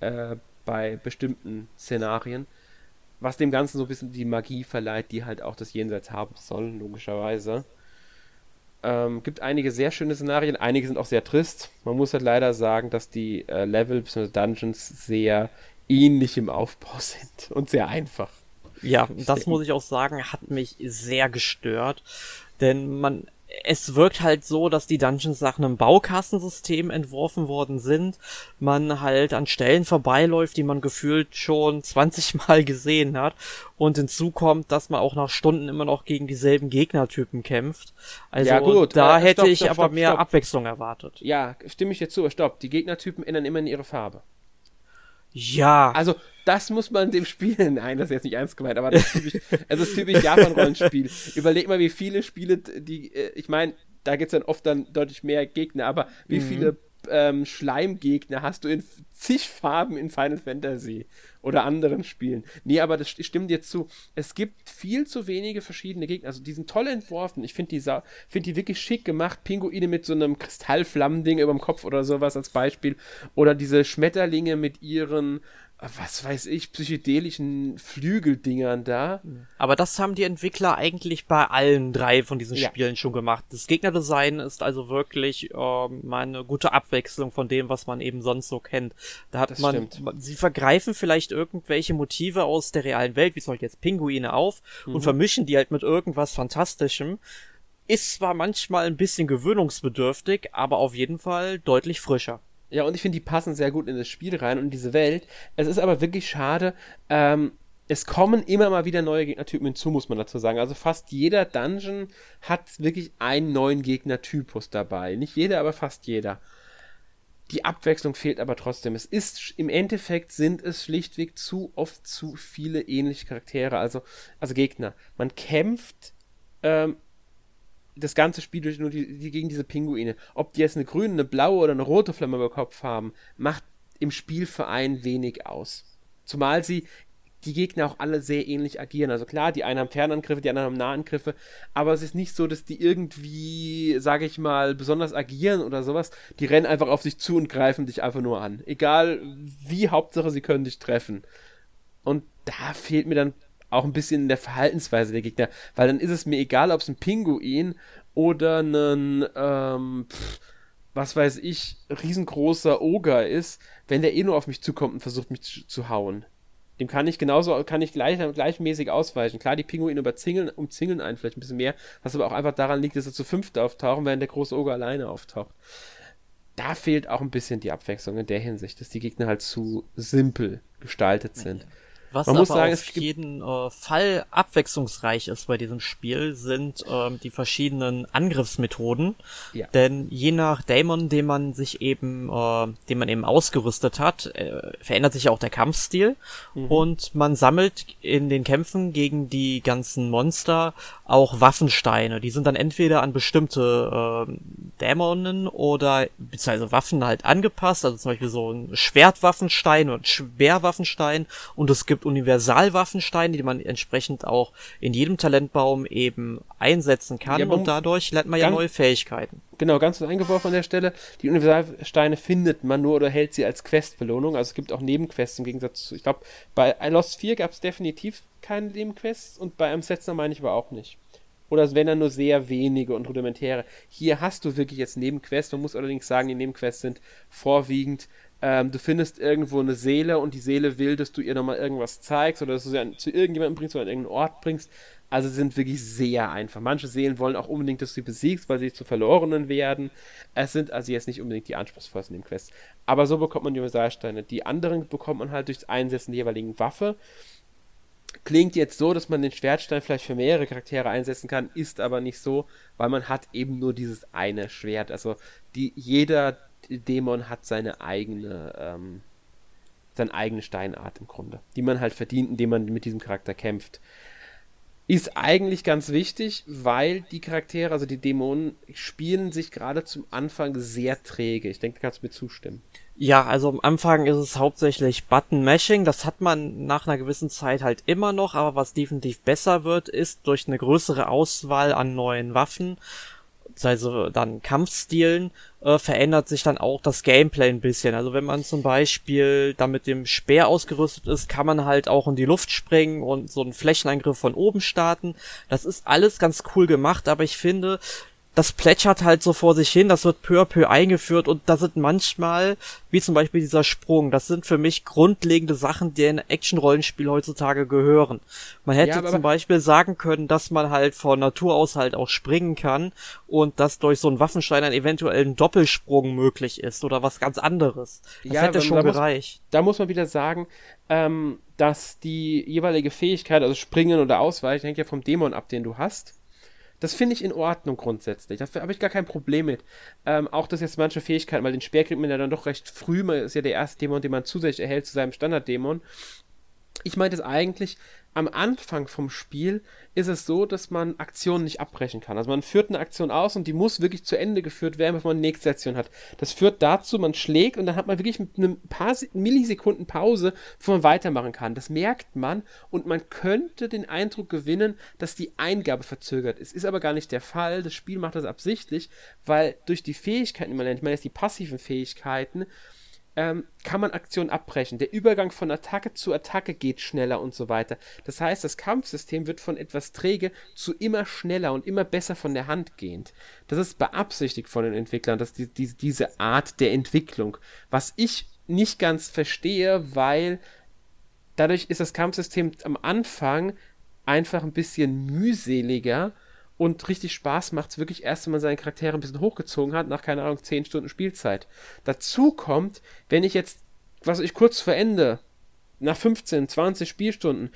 Äh, bei bestimmten Szenarien. Was dem Ganzen so ein bisschen die Magie verleiht, die halt auch das Jenseits haben soll, logischerweise. Ähm, gibt einige sehr schöne Szenarien, einige sind auch sehr trist. Man muss halt leider sagen, dass die äh, Level bzw. Dungeons sehr ähnlich im Aufbau *laughs* sind und sehr einfach. Ja, das muss ich auch sagen, hat mich sehr gestört. Denn man es wirkt halt so, dass die Dungeons nach einem Baukastensystem entworfen worden sind. Man halt an Stellen vorbeiläuft, die man gefühlt schon 20 Mal gesehen hat. Und hinzu kommt, dass man auch nach Stunden immer noch gegen dieselben Gegnertypen kämpft. Also ja, gut, da äh, hätte stopp, ich stopp, aber stopp, mehr Abwechslung erwartet. Ja, stimme ich dir zu. Stopp. Die Gegnertypen ändern immer in ihre Farbe. Ja. Also, das muss man dem Spiel, *laughs* nein, das ist jetzt nicht ernst gemeint, aber das ist typisch, also das ist typisch Japan-Rollenspiel. *laughs* Überleg mal, wie viele Spiele, die, äh, ich meine, da gibt es dann oft dann deutlich mehr Gegner, aber wie mhm. viele ähm, Schleimgegner hast du in zig Farben in Final Fantasy oder anderen Spielen. Nee, aber das stimmt dir zu. Es gibt viel zu wenige verschiedene Gegner. Also die sind toll entworfen. Ich finde die, find die wirklich schick gemacht. Pinguine mit so einem Kristallflammending über dem Kopf oder sowas als Beispiel. Oder diese Schmetterlinge mit ihren was weiß ich, psychedelischen Flügeldingern da. Aber das haben die Entwickler eigentlich bei allen drei von diesen ja. Spielen schon gemacht. Das Gegnerdesign ist also wirklich ähm, mal eine gute Abwechslung von dem, was man eben sonst so kennt. Da hat das man, stimmt. sie vergreifen vielleicht irgendwelche Motive aus der realen Welt, wie zum Beispiel jetzt Pinguine auf mhm. und vermischen die halt mit irgendwas Fantastischem. Ist zwar manchmal ein bisschen gewöhnungsbedürftig, aber auf jeden Fall deutlich frischer. Ja, und ich finde, die passen sehr gut in das Spiel rein und in diese Welt. Es ist aber wirklich schade, ähm, es kommen immer mal wieder neue Gegnertypen hinzu, muss man dazu sagen. Also fast jeder Dungeon hat wirklich einen neuen Gegnertypus dabei. Nicht jeder, aber fast jeder. Die Abwechslung fehlt aber trotzdem. Es ist, im Endeffekt sind es schlichtweg zu oft zu viele ähnliche Charaktere, also, also Gegner. Man kämpft ähm, das ganze Spiel durch nur die, die, gegen diese Pinguine. Ob die jetzt eine grüne, eine blaue oder eine rote Flamme über Kopf haben, macht im Spielverein wenig aus. Zumal sie die Gegner auch alle sehr ähnlich agieren. Also klar, die einen haben Fernangriffe, die anderen haben Nahangriffe, aber es ist nicht so, dass die irgendwie, sage ich mal, besonders agieren oder sowas. Die rennen einfach auf dich zu und greifen dich einfach nur an. Egal wie, Hauptsache sie können dich treffen. Und da fehlt mir dann auch ein bisschen in der Verhaltensweise der Gegner, weil dann ist es mir egal, ob es ein Pinguin oder ein, ähm, was weiß ich, riesengroßer Oger ist, wenn der eh nur auf mich zukommt und versucht mich zu, zu hauen. Dem kann ich genauso, kann ich gleich, gleichmäßig ausweichen. Klar, die Pinguine überzingeln, umzingeln einen vielleicht ein bisschen mehr, was aber auch einfach daran liegt, dass sie zu fünft auftauchen, während der große Oger alleine auftaucht. Da fehlt auch ein bisschen die Abwechslung in der Hinsicht, dass die Gegner halt zu simpel gestaltet sind. Was Man aber muss sagen, auf jeden äh, Fall abwechslungsreich ist bei diesem Spiel, sind ähm, die verschiedenen Angriffsmethoden. Ja. Denn je nach Dämon, den man sich eben, äh, den man eben ausgerüstet hat, äh, verändert sich auch der Kampfstil. Mhm. Und man sammelt in den Kämpfen gegen die ganzen Monster auch Waffensteine. Die sind dann entweder an bestimmte äh, Dämonen oder beziehungsweise Waffen halt angepasst. Also zum Beispiel so ein Schwertwaffenstein und Schwerwaffenstein. Und es gibt Universalwaffensteine, die man entsprechend auch in jedem Talentbaum eben einsetzen kann. Ja, und dadurch lernt man ja neue Fähigkeiten. Genau, ganz kurz eingeworfen an der Stelle. Die Universalsteine findet man nur oder hält sie als Questbelohnung. Also es gibt auch Nebenquests im Gegensatz zu, ich glaube, bei Lost 4 gab es definitiv keine Nebenquests und bei Amsetzer meine ich aber auch nicht. Oder es wären dann nur sehr wenige und rudimentäre. Hier hast du wirklich jetzt Nebenquests. Man muss allerdings sagen, die Nebenquests sind vorwiegend ähm, du findest irgendwo eine Seele und die Seele will, dass du ihr nochmal irgendwas zeigst oder dass du sie an, zu irgendjemandem bringst oder an irgendeinen Ort bringst. Also sind wirklich sehr einfach. Manche Seelen wollen auch unbedingt, dass du sie besiegst, weil sie zu Verlorenen werden. Es sind also jetzt nicht unbedingt die anspruchsvollsten dem Quest. Aber so bekommt man die Universalsteine. Die anderen bekommt man halt durchs Einsetzen der jeweiligen Waffe. Klingt jetzt so, dass man den Schwertstein vielleicht für mehrere Charaktere einsetzen kann, ist aber nicht so, weil man hat eben nur dieses eine Schwert. Also die, jeder Dämon hat seine eigene, ähm, seine eigene Steinart im Grunde, die man halt verdient, indem man mit diesem Charakter kämpft. Ist eigentlich ganz wichtig, weil die Charaktere, also die Dämonen, spielen sich gerade zum Anfang sehr träge. Ich denke, da kannst du mir zustimmen. Ja, also am Anfang ist es hauptsächlich Button-Mashing. Das hat man nach einer gewissen Zeit halt immer noch, aber was definitiv besser wird, ist durch eine größere Auswahl an neuen Waffen also dann Kampfstilen, äh, verändert sich dann auch das Gameplay ein bisschen. Also wenn man zum Beispiel da mit dem Speer ausgerüstet ist, kann man halt auch in die Luft springen und so einen Flächenangriff von oben starten. Das ist alles ganz cool gemacht, aber ich finde, das plätschert halt so vor sich hin, das wird peu à peu eingeführt und da sind manchmal, wie zum Beispiel dieser Sprung, das sind für mich grundlegende Sachen, die in Action-Rollenspiel heutzutage gehören. Man hätte ja, zum Beispiel sagen können, dass man halt von Natur aus halt auch springen kann und dass durch so einen Waffenstein ein eventuellen Doppelsprung möglich ist oder was ganz anderes. Das ja, hätte schon da gereicht. Muss, da muss man wieder sagen, ähm, dass die jeweilige Fähigkeit, also springen oder ausweichen, hängt ja vom Dämon ab, den du hast. Das finde ich in Ordnung grundsätzlich. Da habe ich gar kein Problem mit. Ähm, auch dass jetzt manche Fähigkeiten, weil den Speer kriegt man ja dann doch recht früh, man ist ja der erste Dämon, den man zusätzlich erhält zu seinem Standarddämon. Ich meinte es eigentlich, am Anfang vom Spiel ist es so, dass man Aktionen nicht abbrechen kann. Also man führt eine Aktion aus und die muss wirklich zu Ende geführt werden, bevor man die nächste Aktion hat. Das führt dazu, man schlägt und dann hat man wirklich einem paar Millisekunden Pause, bevor man weitermachen kann. Das merkt man und man könnte den Eindruck gewinnen, dass die Eingabe verzögert ist. Ist aber gar nicht der Fall. Das Spiel macht das absichtlich, weil durch die Fähigkeiten, die man nennt, ich meine jetzt die passiven Fähigkeiten, ähm, kann man Aktionen abbrechen. Der Übergang von Attacke zu Attacke geht schneller und so weiter. Das heißt, das Kampfsystem wird von etwas träge zu immer schneller und immer besser von der Hand gehend. Das ist beabsichtigt von den Entwicklern, dass die, die, diese Art der Entwicklung. Was ich nicht ganz verstehe, weil dadurch ist das Kampfsystem am Anfang einfach ein bisschen mühseliger und richtig Spaß macht es wirklich erst, wenn man seine Charaktere ein bisschen hochgezogen hat, nach, keine Ahnung, 10 Stunden Spielzeit. Dazu kommt, wenn ich jetzt, was ich kurz vor Ende, nach 15, 20 Spielstunden,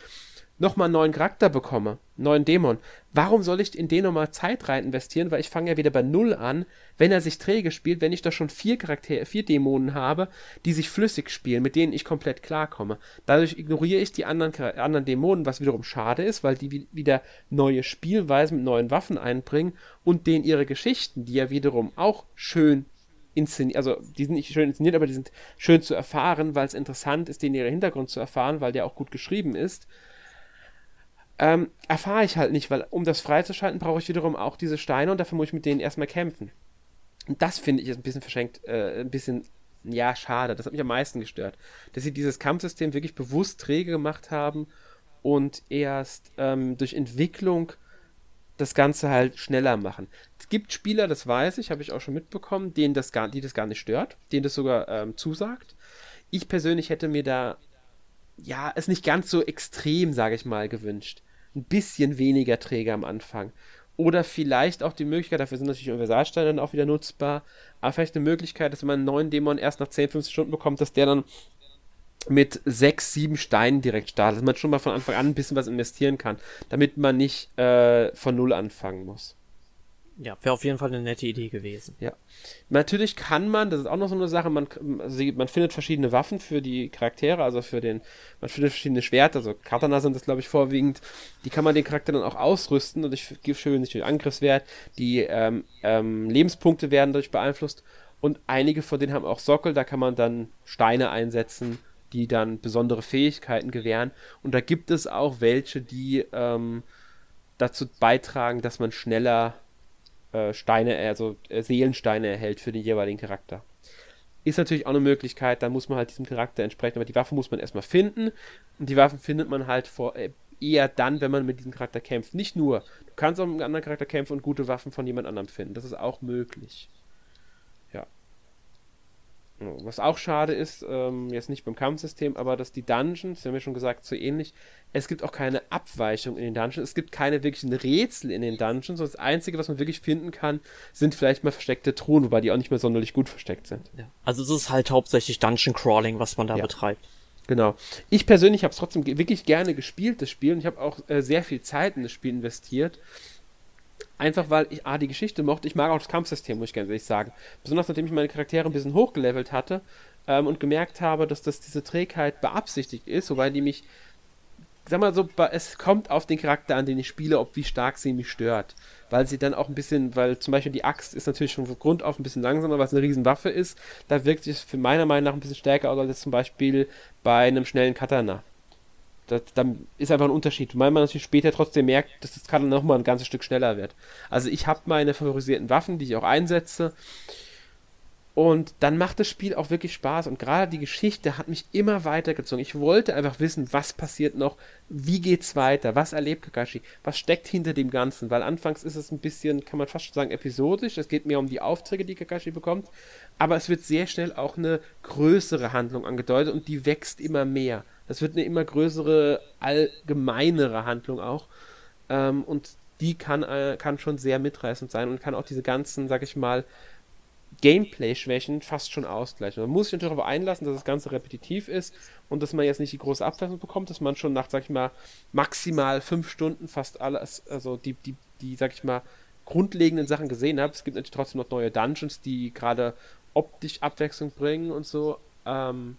nochmal einen neuen Charakter bekomme, einen neuen Dämon, warum soll ich in den nochmal Zeit rein investieren? Weil ich fange ja wieder bei Null an, wenn er sich träge spielt, wenn ich da schon vier Charaktere, vier Dämonen habe, die sich flüssig spielen, mit denen ich komplett klarkomme. Dadurch ignoriere ich die anderen, anderen Dämonen, was wiederum schade ist, weil die wieder neue Spielweisen mit neuen Waffen einbringen und denen ihre Geschichten, die ja wiederum auch schön inszeniert, also die sind nicht schön inszeniert, aber die sind schön zu erfahren, weil es interessant ist, denen ihren Hintergrund zu erfahren, weil der auch gut geschrieben ist ähm, erfahre ich halt nicht, weil um das freizuschalten, brauche ich wiederum auch diese Steine und dafür muss ich mit denen erstmal kämpfen. Und das finde ich jetzt ein bisschen verschenkt, äh, ein bisschen, ja, schade. Das hat mich am meisten gestört. Dass sie dieses Kampfsystem wirklich bewusst träge gemacht haben und erst ähm, durch Entwicklung das Ganze halt schneller machen. Es gibt Spieler, das weiß ich, habe ich auch schon mitbekommen, denen das gar, die das gar nicht stört, denen das sogar ähm, zusagt. Ich persönlich hätte mir da ja, es nicht ganz so extrem, sage ich mal, gewünscht ein bisschen weniger träge am Anfang. Oder vielleicht auch die Möglichkeit, dafür sind natürlich Universalsteine dann auch wieder nutzbar, aber vielleicht eine Möglichkeit, dass wenn man einen neuen Dämon erst nach 10, 15 Stunden bekommt, dass der dann mit 6, 7 Steinen direkt startet, dass man schon mal von Anfang an ein bisschen was investieren kann, damit man nicht äh, von Null anfangen muss. Ja, wäre auf jeden Fall eine nette Idee gewesen. Ja. Natürlich kann man, das ist auch noch so eine Sache, man, man findet verschiedene Waffen für die Charaktere, also für den, man findet verschiedene Schwerter, also Katana sind das, glaube ich, vorwiegend. Die kann man den Charakter dann auch ausrüsten und ich gebe schön nicht den Angriffswert. Die ähm, ähm, Lebenspunkte werden dadurch beeinflusst und einige von denen haben auch Sockel, da kann man dann Steine einsetzen, die dann besondere Fähigkeiten gewähren. Und da gibt es auch welche, die ähm, dazu beitragen, dass man schneller äh, Steine, also äh, Seelensteine erhält für den jeweiligen Charakter. Ist natürlich auch eine Möglichkeit, dann muss man halt diesem Charakter entsprechen, aber die Waffe muss man erstmal finden und die Waffen findet man halt vor, äh, eher dann, wenn man mit diesem Charakter kämpft. Nicht nur, du kannst auch mit einem anderen Charakter kämpfen und gute Waffen von jemand anderem finden. Das ist auch möglich. Was auch schade ist, ähm, jetzt nicht beim Kampfsystem, aber dass die Dungeons, wir haben ja schon gesagt, so ähnlich, es gibt auch keine Abweichung in den Dungeons, es gibt keine wirklichen Rätsel in den Dungeons, das Einzige, was man wirklich finden kann, sind vielleicht mal versteckte Truhen, wobei die auch nicht mehr sonderlich gut versteckt sind. Ja. Also es ist halt hauptsächlich Dungeon Crawling, was man da ja. betreibt. Genau. Ich persönlich habe es trotzdem wirklich gerne gespielt, das Spiel, und ich habe auch äh, sehr viel Zeit in das Spiel investiert. Einfach weil ich A, die Geschichte mochte. Ich mag auch das Kampfsystem, muss ich ganz ehrlich sagen. Besonders nachdem ich meine Charaktere ein bisschen hochgelevelt hatte, ähm, und gemerkt habe, dass das diese Trägheit beabsichtigt ist, wobei die mich, sag mal so, es kommt auf den Charakter an, den ich spiele, ob wie stark sie mich stört. Weil sie dann auch ein bisschen, weil zum Beispiel die Axt ist natürlich schon von Grund auf ein bisschen langsamer, weil es eine Riesenwaffe ist. Da wirkt sich für meiner Meinung nach ein bisschen stärker aus als zum Beispiel bei einem schnellen Katana. Das, dann ist einfach ein Unterschied. Weil man natürlich später trotzdem merkt, dass das Katana nochmal ein ganzes Stück schneller wird. Also ich habe meine favorisierten Waffen, die ich auch einsetze. Und dann macht das Spiel auch wirklich Spaß. Und gerade die Geschichte hat mich immer weitergezogen. Ich wollte einfach wissen, was passiert noch, wie geht's weiter, was erlebt Kakashi, was steckt hinter dem Ganzen. Weil anfangs ist es ein bisschen, kann man fast schon sagen, episodisch. Es geht mehr um die Aufträge, die Kakashi bekommt. Aber es wird sehr schnell auch eine größere Handlung angedeutet und die wächst immer mehr. Das wird eine immer größere, allgemeinere Handlung auch. Ähm, und die kann, äh, kann schon sehr mitreißend sein und kann auch diese ganzen, sag ich mal, Gameplay-Schwächen fast schon ausgleichen. Man muss sich natürlich darauf einlassen, dass das Ganze repetitiv ist und dass man jetzt nicht die große Abwechslung bekommt, dass man schon nach, sag ich mal, maximal fünf Stunden fast alles, also die, die, die, sag ich mal, grundlegenden Sachen gesehen hat. Es gibt natürlich trotzdem noch neue Dungeons, die gerade optisch Abwechslung bringen und so. Ähm,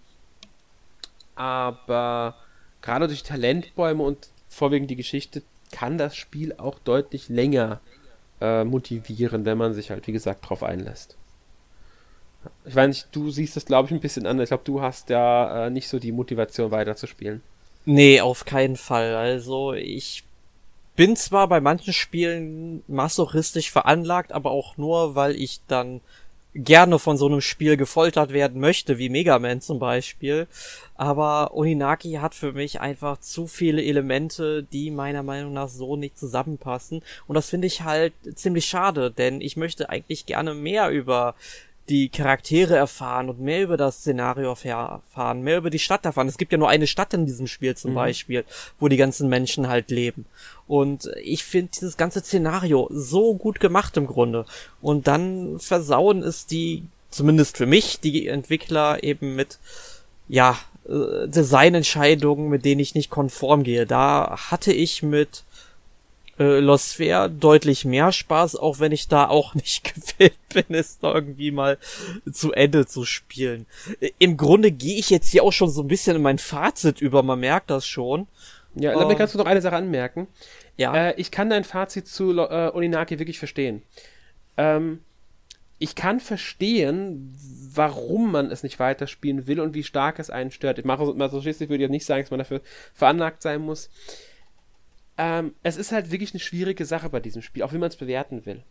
aber gerade durch Talentbäume und vorwiegend die Geschichte kann das Spiel auch deutlich länger äh, motivieren, wenn man sich halt, wie gesagt, drauf einlässt. Ich weiß nicht, du siehst das, glaube ich, ein bisschen anders. Ich glaube, du hast ja äh, nicht so die Motivation weiterzuspielen. Nee, auf keinen Fall. Also ich bin zwar bei manchen Spielen masochistisch veranlagt, aber auch nur, weil ich dann gerne von so einem Spiel gefoltert werden möchte, wie Mega Man zum Beispiel. Aber Oninaki hat für mich einfach zu viele Elemente, die meiner Meinung nach so nicht zusammenpassen. Und das finde ich halt ziemlich schade, denn ich möchte eigentlich gerne mehr über die Charaktere erfahren und mehr über das Szenario erfahren, mehr über die Stadt erfahren. Es gibt ja nur eine Stadt in diesem Spiel zum mhm. Beispiel, wo die ganzen Menschen halt leben. Und ich finde dieses ganze Szenario so gut gemacht im Grunde. Und dann versauen es die, zumindest für mich, die Entwickler eben mit, ja, äh, Designentscheidungen, mit denen ich nicht konform gehe. Da hatte ich mit äh, Sphere deutlich mehr Spaß, auch wenn ich da auch *laughs* nicht gewillt bin, es irgendwie mal zu Ende zu spielen. Äh, Im Grunde gehe ich jetzt hier auch schon so ein bisschen in mein Fazit über, man merkt das schon. Ja, damit ähm, kannst du noch eine Sache anmerken. Ja. Äh, ich kann dein Fazit zu äh, Oninaki wirklich verstehen. Ähm, ich kann verstehen, warum man es nicht weiterspielen will und wie stark es einen stört. Ich mache mal so schließlich würde ich nicht sagen, dass man dafür veranlagt sein muss. Ähm, es ist halt wirklich eine schwierige Sache bei diesem Spiel, auch wie man es bewerten will.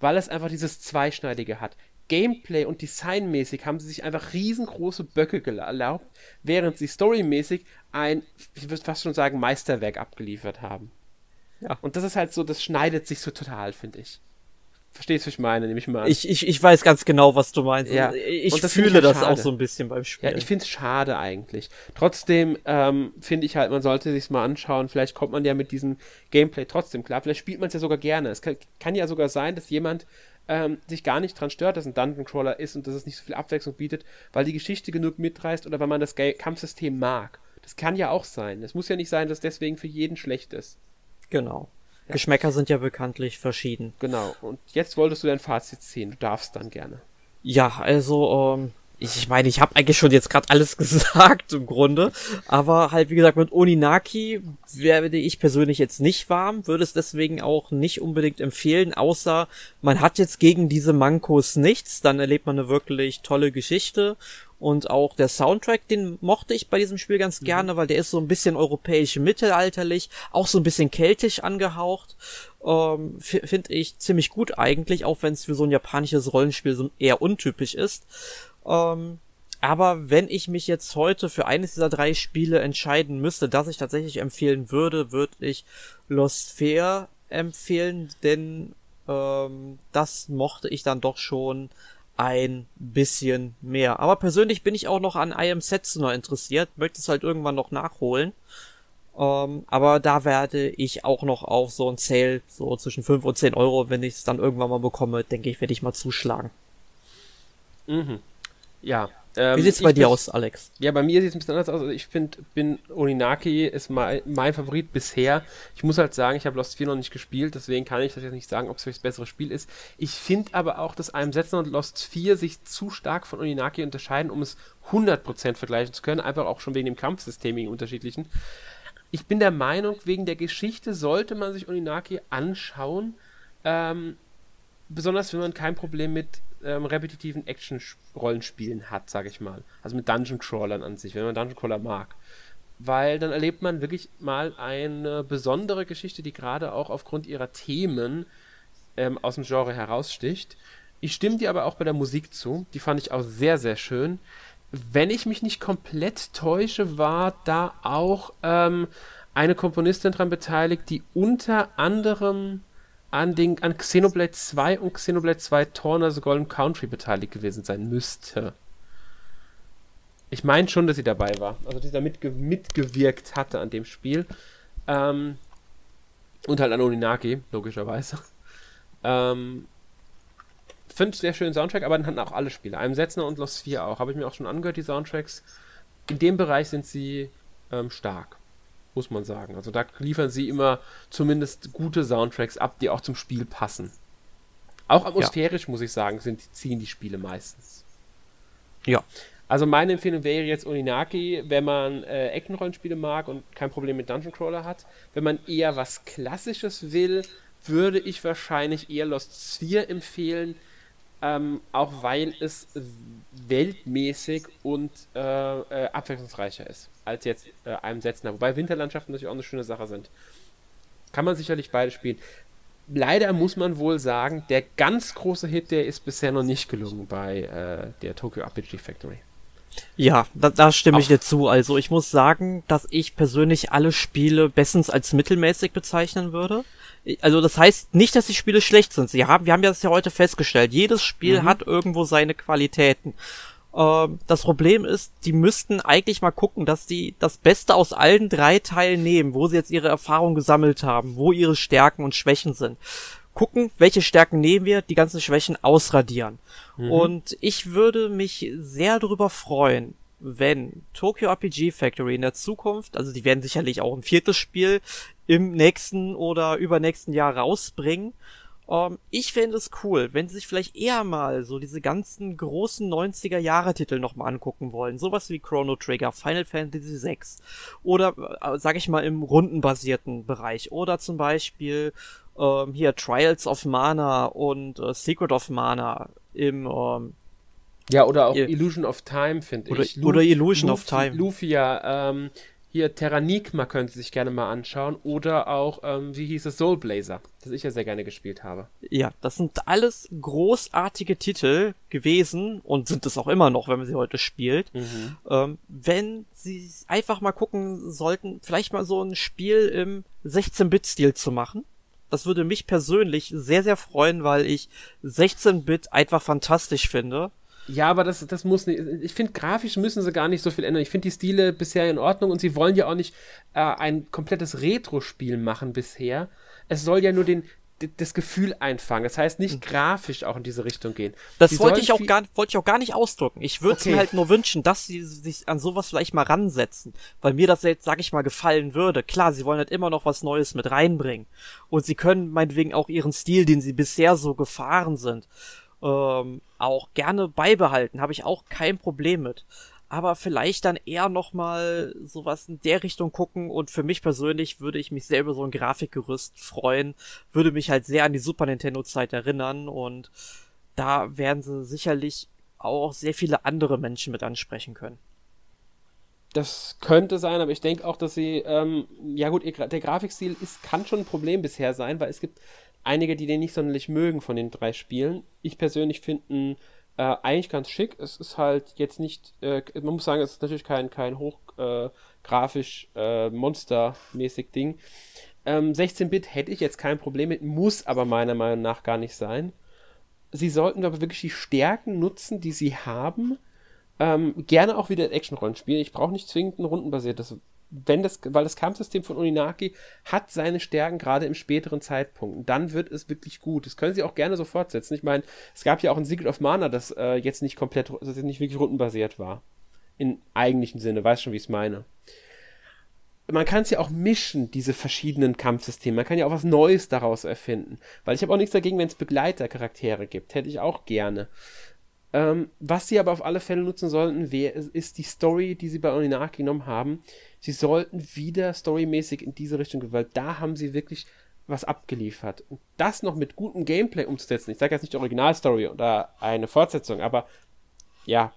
Weil es einfach dieses Zweischneidige hat. Gameplay und designmäßig haben sie sich einfach riesengroße Böcke erlaubt, während sie storymäßig ein, ich würde fast schon sagen, Meisterwerk abgeliefert haben. Ja. Und das ist halt so, das schneidet sich so total, finde ich. Verstehst du, was ich meine? Nehme ich mal an. Ich, ich, ich weiß ganz genau, was du meinst. Ja. Ich das fühle halt das auch so ein bisschen beim Spiel. Ja, ich finde es schade eigentlich. Trotzdem ähm, finde ich halt, man sollte sich mal anschauen. Vielleicht kommt man ja mit diesem Gameplay trotzdem klar. Vielleicht spielt man es ja sogar gerne. Es kann, kann, ja sogar sein, dass jemand ähm, sich gar nicht dran stört, dass ein Dungeon Crawler ist und dass es nicht so viel Abwechslung bietet, weil die Geschichte genug mitreißt oder weil man das Kampfsystem mag. Das kann ja auch sein. Es muss ja nicht sein, dass deswegen für jeden schlecht ist. Genau. Geschmäcker sind ja bekanntlich verschieden. Genau. Und jetzt wolltest du dein Fazit ziehen. Du darfst dann gerne. Ja, also, ähm, ich meine, ich habe eigentlich schon jetzt gerade alles *laughs* gesagt im Grunde, aber halt wie gesagt mit Oninaki werde ich persönlich jetzt nicht warm, würde es deswegen auch nicht unbedingt empfehlen, außer man hat jetzt gegen diese Mankos nichts, dann erlebt man eine wirklich tolle Geschichte und auch der Soundtrack, den mochte ich bei diesem Spiel ganz mhm. gerne, weil der ist so ein bisschen europäisch mittelalterlich, auch so ein bisschen keltisch angehaucht. Ähm, Finde ich ziemlich gut eigentlich, auch wenn es für so ein japanisches Rollenspiel so eher untypisch ist. Ähm, aber wenn ich mich jetzt heute für eines dieser drei Spiele entscheiden müsste, das ich tatsächlich empfehlen würde, würde ich Lost Fair empfehlen, denn ähm, das mochte ich dann doch schon ein bisschen mehr. Aber persönlich bin ich auch noch an I Am Setsuner interessiert, möchte es halt irgendwann noch nachholen. Ähm, aber da werde ich auch noch auf so ein Sale, so zwischen 5 und 10 Euro, wenn ich es dann irgendwann mal bekomme, denke ich, werde ich mal zuschlagen. Mhm. Ja, Ähm, Wie sieht's bei dir aus, Alex? Ja, bei mir sieht es ein bisschen anders aus. Also ich finde, bin Oninaki ist mein, mein Favorit bisher. Ich muss halt sagen, ich habe Lost 4 noch nicht gespielt, deswegen kann ich das jetzt nicht sagen, ob es das bessere Spiel ist. Ich finde aber auch, dass einem Setzen und Lost 4 sich zu stark von Oninaki unterscheiden, um es 100% vergleichen zu können, einfach auch schon wegen dem Kampfsystem, wegen unterschiedlichen. Ich bin der Meinung, wegen der Geschichte sollte man sich Oninaki anschauen, ähm, besonders wenn man kein Problem mit ähm, repetitiven Action-Rollenspielen hat, sage ich mal. Also mit Dungeon-Crawlern an sich, wenn man Dungeon-Crawler mag. Weil dann erlebt man wirklich mal eine besondere Geschichte, die gerade auch aufgrund ihrer Themen ähm, aus dem Genre heraussticht. Ich stimme dir aber auch bei der Musik zu. Die fand ich auch sehr, sehr schön. Wenn ich mich nicht komplett täusche, war da auch ähm, eine Komponistin dran beteiligt, die unter anderem an, den, an Xenoblade 2 und Xenoblade 2 Torn, also Golden Country, beteiligt gewesen sein müsste. Ich meine schon, dass sie dabei war. Also, dass sie da mitge mitgewirkt hatte an dem Spiel. Ähm, und halt an Oninaki, logischerweise. Ähm, Finde sehr schönen Soundtrack, aber dann hatten auch alle Spiele. Einem Setzner und Lost 4 auch. Habe ich mir auch schon angehört, die Soundtracks. In dem Bereich sind sie ähm, stark muss man sagen. Also da liefern sie immer zumindest gute Soundtracks ab, die auch zum Spiel passen. Auch atmosphärisch, ja. muss ich sagen, sind, ziehen die Spiele meistens. Ja. Also meine Empfehlung wäre jetzt Oninaki, wenn man äh, Eckenrollenspiele mag und kein Problem mit Dungeon Crawler hat. Wenn man eher was Klassisches will, würde ich wahrscheinlich eher Lost Sphere empfehlen, ähm, auch weil es weltmäßig und äh, äh, abwechslungsreicher ist als jetzt äh, einem Setzner. Wobei Winterlandschaften natürlich auch eine schöne Sache sind. Kann man sicherlich beide spielen. Leider muss man wohl sagen, der ganz große Hit, der ist bisher noch nicht gelungen bei äh, der Tokyo RPG Factory. Ja, da, da stimme Auch. ich dir zu. Also ich muss sagen, dass ich persönlich alle Spiele bestens als mittelmäßig bezeichnen würde also das heißt nicht, dass die Spiele schlecht sind. Sie haben, wir haben ja das ja heute festgestellt. Jedes Spiel mhm. hat irgendwo seine Qualitäten. Ähm, das Problem ist, die müssten eigentlich mal gucken, dass die das Beste aus allen drei Teilen nehmen, wo sie jetzt ihre Erfahrung gesammelt haben, wo ihre Stärken und Schwächen sind. Gucken, welche Stärken nehmen wir, die ganzen Schwächen ausradieren. Mhm. Und ich würde mich sehr darüber freuen, wenn Tokyo RPG Factory in der Zukunft, also die werden sicherlich auch ein viertes Spiel im nächsten oder übernächsten Jahr rausbringen. Ähm, ich fände es cool, wenn sie sich vielleicht eher mal so diese ganzen großen 90er Jahre Titel nochmal angucken wollen. Sowas wie Chrono Trigger, Final Fantasy VI oder, äh, sag ich mal, im rundenbasierten Bereich. Oder zum Beispiel ähm, hier Trials of Mana und äh, Secret of Mana im ähm, ja, oder auch Illusion of Time, finde ich. Lu oder Illusion Luffy, of Time. Lufia, ähm, hier Terranigma können Sie sich gerne mal anschauen. Oder auch, ähm, wie hieß es, Soul Blazer, das ich ja sehr gerne gespielt habe. Ja, das sind alles großartige Titel gewesen und sind es auch immer noch, wenn man sie heute spielt. Mhm. Ähm, wenn Sie einfach mal gucken sollten, vielleicht mal so ein Spiel im 16-Bit-Stil zu machen. Das würde mich persönlich sehr, sehr freuen, weil ich 16-Bit einfach fantastisch finde. Ja, aber das, das muss nicht. Ich finde, grafisch müssen sie gar nicht so viel ändern. Ich finde die Stile bisher in Ordnung und sie wollen ja auch nicht äh, ein komplettes Retro-Spiel machen bisher. Es soll ja nur den, das Gefühl einfangen. Das heißt nicht mhm. grafisch auch in diese Richtung gehen. Das sie wollte ich auch gar, wollte ich auch gar nicht ausdrücken. Ich würde okay. mir halt nur wünschen, dass sie sich an sowas vielleicht mal ransetzen, weil mir das jetzt, sag ich mal, gefallen würde. Klar, sie wollen halt immer noch was Neues mit reinbringen und sie können meinetwegen auch ihren Stil, den sie bisher so gefahren sind, ähm, auch gerne beibehalten, habe ich auch kein Problem mit. Aber vielleicht dann eher nochmal sowas in der Richtung gucken und für mich persönlich würde ich mich selber so ein Grafikgerüst freuen, würde mich halt sehr an die Super Nintendo Zeit erinnern und da werden sie sicherlich auch sehr viele andere Menschen mit ansprechen können. Das könnte sein, aber ich denke auch, dass sie, ähm, ja gut, der Grafikstil ist, kann schon ein Problem bisher sein, weil es gibt einige, die den nicht sonderlich mögen von den drei Spielen. Ich persönlich finde äh, eigentlich ganz schick. Es ist halt jetzt nicht, äh, man muss sagen, es ist natürlich kein, kein hochgrafisch äh, äh, monstermäßig Ding. Ähm, 16-Bit hätte ich jetzt kein Problem mit, muss aber meiner Meinung nach gar nicht sein. Sie sollten aber wirklich die Stärken nutzen, die sie haben. Ähm, gerne auch wieder Action-Rollenspiel. Ich brauche nicht zwingend ein rundenbasiertes wenn das, weil das Kampfsystem von Uninaki hat seine Stärken gerade im späteren Zeitpunkt. Dann wird es wirklich gut. Das können sie auch gerne so fortsetzen. Ich meine, es gab ja auch ein Secret of Mana, das äh, jetzt nicht komplett, das jetzt nicht wirklich rundenbasiert war. In eigentlichen Sinne, weißt schon, wie ich es meine. Man kann es ja auch mischen, diese verschiedenen Kampfsysteme. Man kann ja auch was Neues daraus erfinden. Weil ich habe auch nichts dagegen, wenn es Begleitercharaktere gibt. Hätte ich auch gerne. Ähm, was sie aber auf alle Fälle nutzen sollten, wär, ist die Story, die sie bei Oninaki genommen haben. Sie sollten wieder storymäßig in diese Richtung gehen, weil da haben sie wirklich was abgeliefert. Und das noch mit gutem Gameplay umzusetzen. Ich sage jetzt nicht die Originalstory oder eine Fortsetzung, aber ja,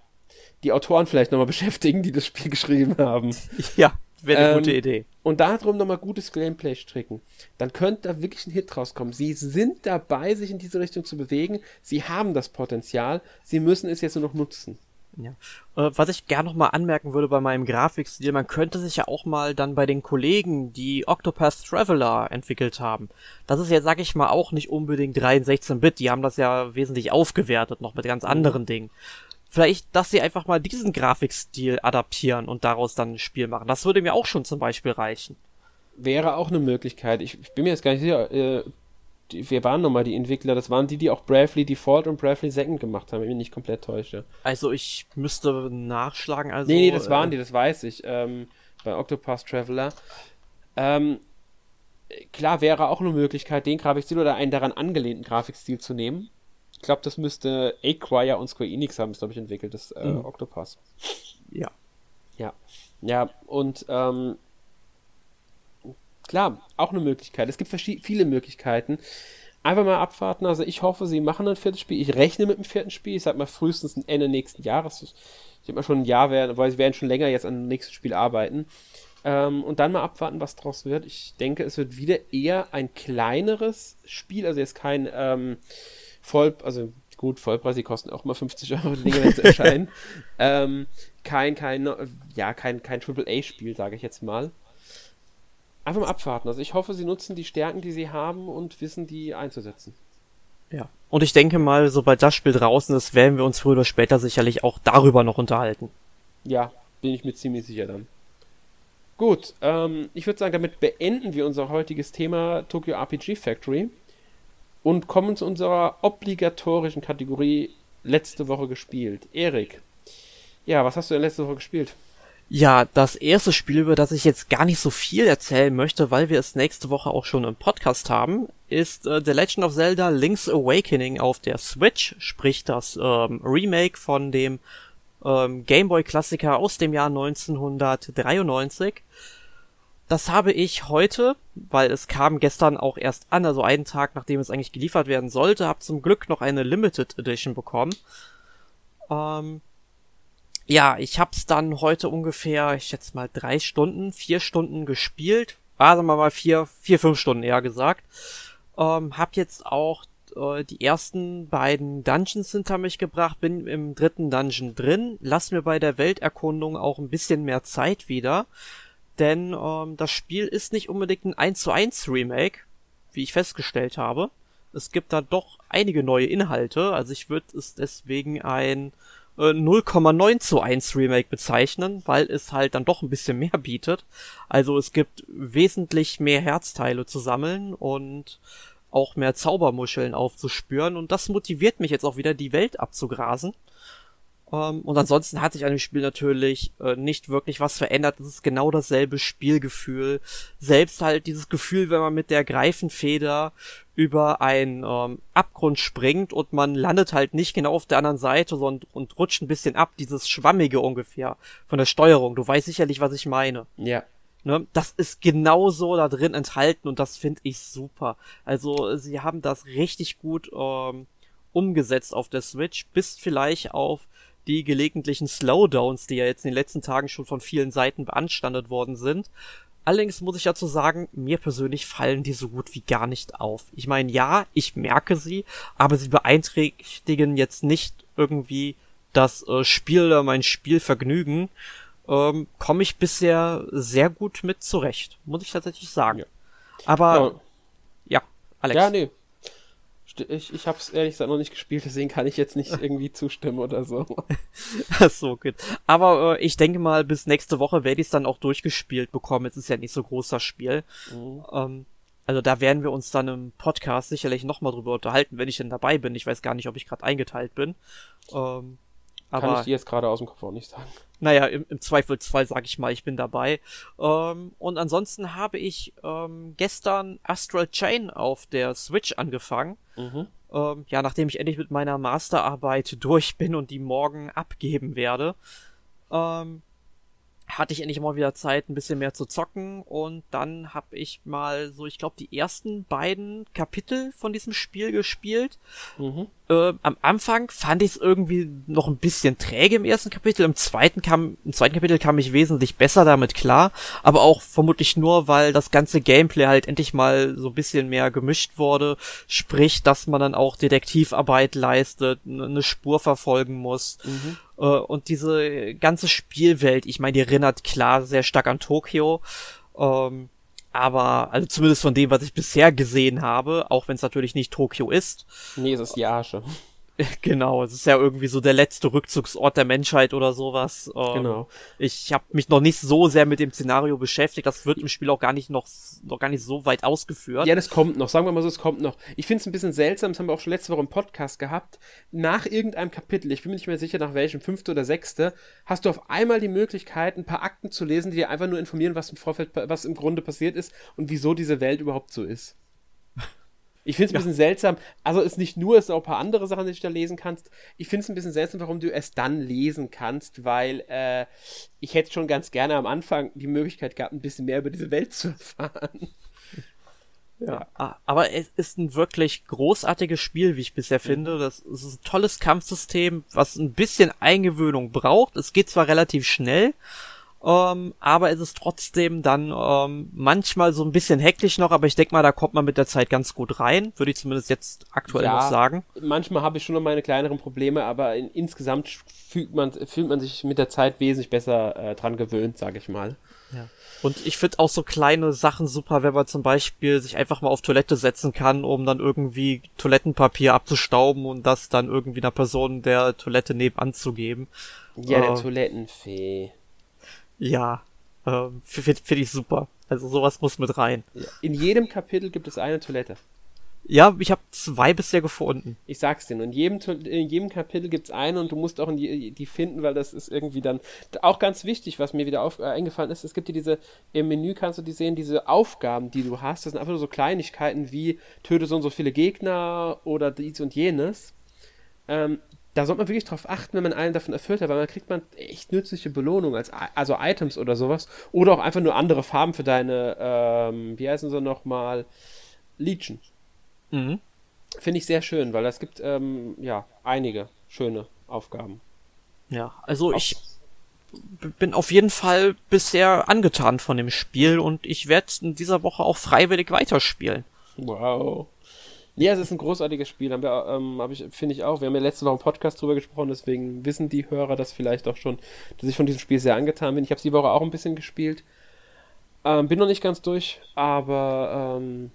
die Autoren vielleicht nochmal *laughs* beschäftigen, die das Spiel geschrieben haben. *laughs* Ja, wäre eine ähm, gute Idee. Und darum nochmal gutes Gameplay stricken. Dann könnte da wirklich ein Hit rauskommen. Sie sind dabei, sich in diese Richtung zu bewegen. Sie haben das Potenzial. Sie müssen es jetzt nur noch nutzen. Ja. Äh, was ich gerne noch mal anmerken würde bei meinem Grafikstil, man könnte sich ja auch mal dann bei den Kollegen, die Octopath Traveler entwickelt haben. Das ist ja, sag ich mal, auch nicht unbedingt 3 in 16-Bit. Die haben das ja wesentlich aufgewertet noch mit ganz anderen Dingen. Vielleicht, dass sie einfach mal diesen Grafikstil adaptieren und daraus dann ein Spiel machen. Das würde mir auch schon zum Beispiel reichen. Wäre auch eine Möglichkeit. Ich, ich bin mir jetzt gar nicht sicher, äh, die, wir waren nochmal die Entwickler, das waren die, die auch Bravely Default und Bravely Second gemacht haben, wenn ich mich nicht komplett täusche. Also ich müsste nachschlagen, also. Nee, nee, das waren äh, die, das weiß ich, ähm, bei Octopath Traveler. Ähm, klar wäre auch eine Möglichkeit, den Grafikstil oder einen daran angelehnten Grafikstil zu nehmen. Ich glaube, das müsste Acquire und Square Enix haben, glaube ich, entwickelt, das äh, mhm. Octopath. Ja. Ja. Ja, und ähm, klar, auch eine Möglichkeit. Es gibt viele Möglichkeiten. Einfach mal abwarten. Also ich hoffe, sie machen ein viertes Spiel. Ich rechne mit dem vierten Spiel. Ich sag mal frühestens Ende nächsten Jahres. Ich denke mal schon ein Jahr werden, weil sie werden schon länger jetzt an dem nächsten Spiel arbeiten. Ähm, und dann mal abwarten, was draus wird. Ich denke, es wird wieder eher ein kleineres Spiel. Also jetzt kein ähm, voll, also gut, Vollpreis, die kosten auch mal 50 Euro, die Dinge, wenn sie *laughs* erscheinen. ähm, kein, kein, ja, kein, kein AAA-Spiel, sage ich jetzt mal einfach mal abwarten. Also ich hoffe, sie nutzen die Stärken, die sie haben und wissen, die einzusetzen. Ja. Und ich denke mal, sobald das Spiel draußen ist, werden wir uns früher oder später sicherlich auch darüber noch unterhalten. Ja, bin ich mir ziemlich sicher dann. Gut, ähm, ich würde sagen, damit beenden wir unser heutiges Thema Tokyo RPG Factory und kommen zu unserer obligatorischen Kategorie letzte Woche gespielt. Erik, ja, was hast du denn letzte Woche gespielt? Ja, das erste Spiel, über das ich jetzt gar nicht so viel erzählen möchte, weil wir es nächste Woche auch schon im Podcast haben, ist äh, The Legend of Zelda Link's Awakening auf der Switch, sprich das ähm, Remake von dem ähm, Gameboy-Klassiker aus dem Jahr 1993. Das habe ich heute, weil es kam gestern auch erst an, also einen Tag nachdem es eigentlich geliefert werden sollte, habe zum Glück noch eine Limited Edition bekommen. Ähm, ja, ich hab's dann heute ungefähr, ich schätze mal drei Stunden, vier Stunden gespielt. Ah, sagen mal vier, vier, fünf Stunden eher gesagt. Ähm, hab jetzt auch äh, die ersten beiden Dungeons hinter mich gebracht, bin im dritten Dungeon drin, lass mir bei der Welterkundung auch ein bisschen mehr Zeit wieder, denn ähm, das Spiel ist nicht unbedingt ein 1 zu 1 Remake, wie ich festgestellt habe. Es gibt da doch einige neue Inhalte, also ich würde es deswegen ein 0,9 äh, zu 1 Remake bezeichnen, weil es halt dann doch ein bisschen mehr bietet. Also es gibt wesentlich mehr Herzteile zu sammeln und auch mehr Zaubermuscheln aufzuspüren und das motiviert mich jetzt auch wieder, die Welt abzugrasen. Ähm, und ansonsten hat sich an dem Spiel natürlich äh, nicht wirklich was verändert. Es ist genau dasselbe Spielgefühl. Selbst halt dieses Gefühl, wenn man mit der Greifenfeder über einen ähm, Abgrund springt und man landet halt nicht genau auf der anderen Seite sondern, und rutscht ein bisschen ab, dieses Schwammige ungefähr von der Steuerung. Du weißt sicherlich, was ich meine. Ja. Ne? Das ist genauso da drin enthalten und das finde ich super. Also sie haben das richtig gut ähm, umgesetzt auf der Switch, bis vielleicht auf die gelegentlichen Slowdowns, die ja jetzt in den letzten Tagen schon von vielen Seiten beanstandet worden sind. Allerdings muss ich dazu sagen, mir persönlich fallen die so gut wie gar nicht auf. Ich meine, ja, ich merke sie, aber sie beeinträchtigen jetzt nicht irgendwie das äh, Spiel oder mein Spielvergnügen. Ähm, Komme ich bisher sehr gut mit zurecht, muss ich tatsächlich sagen. Aber ja, ja Alex. Ja, nee. Ich, ich habe es ehrlich gesagt noch nicht gespielt, deswegen kann ich jetzt nicht irgendwie zustimmen oder so. *laughs* Ach so, gut. Aber äh, ich denke mal, bis nächste Woche werde ich es dann auch durchgespielt bekommen. Es ist ja nicht so großer Spiel. Mhm. Ähm, also da werden wir uns dann im Podcast sicherlich nochmal drüber unterhalten, wenn ich denn dabei bin. Ich weiß gar nicht, ob ich gerade eingeteilt bin. Ähm, aber, Kann ich dir jetzt gerade aus dem Kopf auch nicht sagen. Naja, im, im Zweifelsfall sage ich mal, ich bin dabei. Ähm, und ansonsten habe ich ähm, gestern Astral Chain auf der Switch angefangen. Mhm. Ähm, ja, nachdem ich endlich mit meiner Masterarbeit durch bin und die morgen abgeben werde. Ähm, hatte ich endlich mal wieder Zeit, ein bisschen mehr zu zocken und dann habe ich mal so, ich glaube, die ersten beiden Kapitel von diesem Spiel gespielt. Mhm. Äh, am Anfang fand ich es irgendwie noch ein bisschen träge im ersten Kapitel. Im zweiten kam, im zweiten Kapitel kam ich wesentlich besser damit klar, aber auch vermutlich nur, weil das ganze Gameplay halt endlich mal so ein bisschen mehr gemischt wurde. Sprich, dass man dann auch Detektivarbeit leistet, eine Spur verfolgen muss. Mhm äh, und diese ganze Spielwelt, ich meine, die erinnert klar sehr stark an Tokio. Ähm, aber, also zumindest von dem, was ich bisher gesehen habe, auch wenn es natürlich nicht Tokio ist. Nee, es ist Yasche. *laughs* Genau, es ist ja irgendwie so der letzte Rückzugsort der Menschheit oder sowas. Ähm, genau. Ich habe mich noch nicht so sehr mit dem Szenario beschäftigt. Das wird im Spiel auch gar nicht noch, noch gar nicht so weit ausgeführt. Ja, das kommt noch. Sagen wir mal so, es kommt noch. Ich finde es ein bisschen seltsam. Das haben wir auch schon letzte Woche im Podcast gehabt. Nach irgendeinem Kapitel, ich bin mir nicht mehr sicher, nach welchem, fünfte oder sechste, hast du auf einmal die Möglichkeit, ein paar Akten zu lesen, die dir einfach nur informieren, was im Vorfeld, was im Grunde passiert ist und wieso diese Welt überhaupt so ist. Ich finde es ein bisschen seltsam. Also es ist nicht nur, es sind auch ein paar andere Sachen, die du da lesen kannst. Ich finde es ein bisschen seltsam, warum du es dann lesen kannst, weil äh, ich hätte schon ganz gerne am Anfang die Möglichkeit gehabt, ein bisschen mehr über diese Welt zu erfahren. Ja. Ah, aber es ist ein wirklich großartiges Spiel, wie ich bisher mhm. finde. Das ist ein tolles Kampfsystem, was ein bisschen Eingewöhnung braucht. Es geht zwar relativ schnell, ähm, aber es ist trotzdem dann ähm, manchmal so ein bisschen hektisch noch, aber ich denke mal, da kommt man mit der Zeit ganz gut rein, würde ich zumindest jetzt aktuell ja, noch sagen. Manchmal habe ich schon noch meine kleineren Probleme, aber in, insgesamt fühlt man, fühlt man sich mit der Zeit wesentlich besser äh, dran gewöhnt, sage ich mal. Ja. Und ich finde auch so kleine Sachen super, wenn man zum Beispiel sich einfach mal auf Toilette setzen kann, um dann irgendwie Toilettenpapier abzustauben und das dann irgendwie einer Person der Toilette nebenan zu geben. Ja, der äh, Toilettenfee. Ja, ähm, finde find ich super. Also sowas muss mit rein. In jedem Kapitel gibt es eine Toilette. Ja, ich habe zwei bisher gefunden. Ich sag's dir, in jedem, in jedem Kapitel gibt's eine und du musst auch in die, die finden, weil das ist irgendwie dann auch ganz wichtig, was mir wieder auf, äh, eingefallen ist. Es gibt hier diese, im Menü kannst du die sehen, diese Aufgaben, die du hast. Das sind einfach nur so Kleinigkeiten wie töte so und so viele Gegner oder dies und jenes. Ähm, da sollte man wirklich drauf achten, wenn man einen davon erfüllt hat, weil dann kriegt man echt nützliche Belohnung, als, also Items oder sowas. Oder auch einfach nur andere Farben für deine, ähm, wie heißen sie nochmal, Legion. Mhm. Finde ich sehr schön, weil es gibt, ähm, ja, einige schöne Aufgaben. Ja, also ich bin auf jeden Fall bisher angetan von dem Spiel und ich werde in dieser Woche auch freiwillig weiterspielen. Wow. Ja, es ist ein großartiges Spiel, haben wir, ähm, hab ich, finde ich auch. Wir haben ja letzte Woche im Podcast drüber gesprochen, deswegen wissen die Hörer das vielleicht auch schon, dass ich von diesem Spiel sehr angetan bin. Ich habe es die Woche auch ein bisschen gespielt. Ähm, bin noch nicht ganz durch, aber ähm,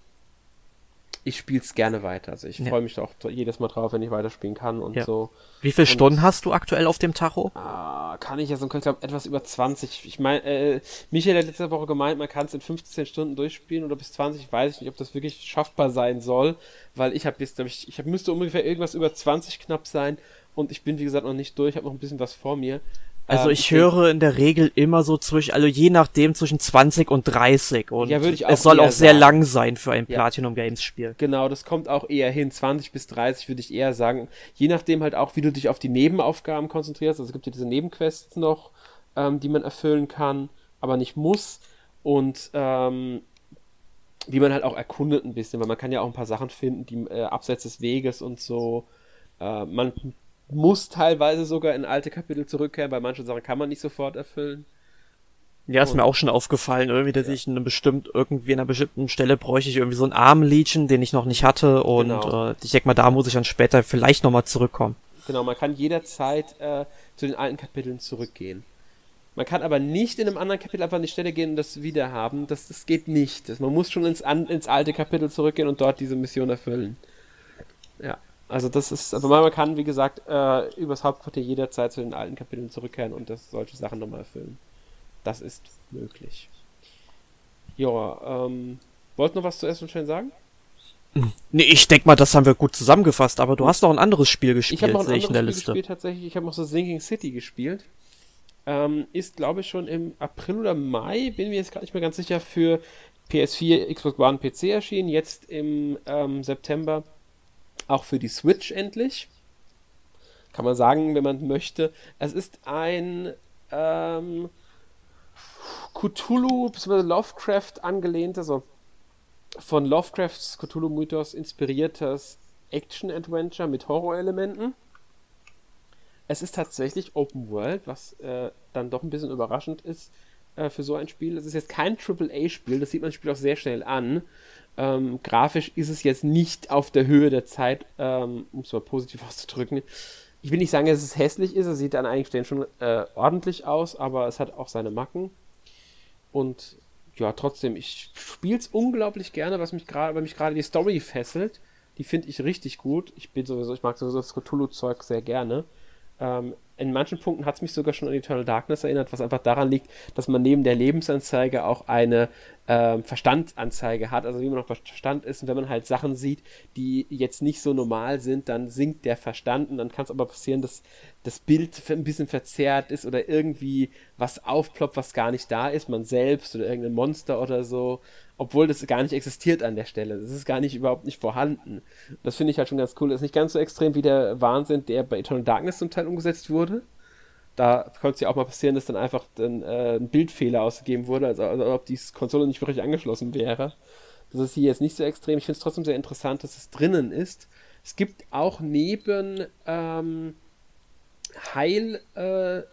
ich spiele es gerne weiter. Also ich ja. freue mich auch jedes Mal drauf, wenn ich weiterspielen kann und ja. so. Wie viele Stunden hast du aktuell auf dem Tacho? Ah, kann ich ja so, ich glaube, etwas über 20. Ich meine, äh, Michael hat letzte Woche gemeint, man kann es in 15 Stunden durchspielen oder bis 20. weiß Ich nicht, ob das wirklich schaffbar sein soll, weil ich habe jetzt, glaube ich, ich hab, müsste ungefähr irgendwas über 20 knapp sein und ich bin, wie gesagt, noch nicht durch, habe noch ein bisschen was vor mir. Also ähm, ich höre in der Regel immer so zwischen, also je nachdem zwischen 20 und 30 und ja, würde ich auch es soll auch sehr sagen. lang sein für ein Platinum Games Spiel. Genau, das kommt auch eher hin, 20 bis 30 würde ich eher sagen. Je nachdem halt auch, wie du dich auf die Nebenaufgaben konzentrierst. Also es gibt ja diese Nebenquests noch, ähm, die man erfüllen kann, aber nicht muss. Und ähm, wie man halt auch erkundet ein bisschen, weil man kann ja auch ein paar Sachen finden, die äh, abseits des Weges und so. Äh, man muss teilweise sogar in alte Kapitel zurückkehren. Bei manchen Sachen kann man nicht sofort erfüllen. Ja, ist und, mir auch schon aufgefallen, irgendwie, dass ja. ich eine bestimmt, irgendwie an einer bestimmten Stelle bräuchte ich irgendwie so einen Arm-Legion, den ich noch nicht hatte und genau. äh, ich denke mal, da muss ich dann später vielleicht nochmal zurückkommen. Genau, man kann jederzeit äh, zu den alten Kapiteln zurückgehen. Man kann aber nicht in einem anderen Kapitel einfach an die Stelle gehen und das wieder haben. Das, das geht nicht. Das, man muss schon ins, an, ins alte Kapitel zurückgehen und dort diese Mission erfüllen. Also das ist, aber man kann, wie gesagt, äh, übers Hauptquartier jederzeit zu den alten Kapiteln zurückkehren und das solche Sachen nochmal erfüllen. Das ist möglich. Ja, ähm, wollt noch was zu Aston Chain sagen? Nee, ich denke mal, das haben wir gut zusammengefasst, aber du hast noch ein anderes Spiel gespielt, ich habe noch ein sehe ich in der anderes Spiel Liste. gespielt tatsächlich. Ich habe noch so Sinking City gespielt. Ähm, ist, glaube ich, schon im April oder Mai, bin mir jetzt gar nicht mehr ganz sicher, für PS4, Xbox One, PC erschienen. Jetzt im ähm, September auch für die Switch endlich. Kann man sagen, wenn man möchte. Es ist ein ähm, Cthulhu bzw. Lovecraft angelehntes, also von Lovecrafts Cthulhu-Mythos inspiriertes Action-Adventure mit Horrorelementen. Es ist tatsächlich Open World, was äh, dann doch ein bisschen überraschend ist äh, für so ein Spiel. Es ist jetzt kein AAA-Spiel, das sieht man das Spiel auch sehr schnell an. Ähm, grafisch ist es jetzt nicht auf der Höhe der Zeit, ähm, um es mal positiv *laughs* auszudrücken. Ich will nicht sagen, dass es hässlich ist, es sieht an einigen Stellen schon äh, ordentlich aus, aber es hat auch seine Macken. Und ja, trotzdem, ich spiele es unglaublich gerne, was mich gerade, weil mich gerade die Story fesselt. Die finde ich richtig gut. Ich bin sowieso, ich mag sowieso das Cthulhu-Zeug sehr gerne. Ähm, in manchen Punkten hat es mich sogar schon an Eternal Darkness erinnert, was einfach daran liegt, dass man neben der Lebensanzeige auch eine ähm, Verstandsanzeige hat, also wie man bei Verstand ist. Und wenn man halt Sachen sieht, die jetzt nicht so normal sind, dann sinkt der Verstand und dann kann es aber passieren, dass das Bild ein bisschen verzerrt ist oder irgendwie was aufploppt, was gar nicht da ist, man selbst oder irgendein Monster oder so, obwohl das gar nicht existiert an der Stelle. Das ist gar nicht überhaupt nicht vorhanden. Das finde ich halt schon ganz cool. Das ist nicht ganz so extrem wie der Wahnsinn, der bei Eternal Darkness zum Teil umgesetzt wurde. Da konnte es ja auch mal passieren, dass dann einfach dann, äh, ein Bildfehler ausgegeben wurde, also, also ob die Konsole nicht wirklich angeschlossen wäre. Das ist hier jetzt nicht so extrem. Ich finde es trotzdem sehr interessant, dass es drinnen ist. Es gibt auch neben ähm, Heilspritzen, äh,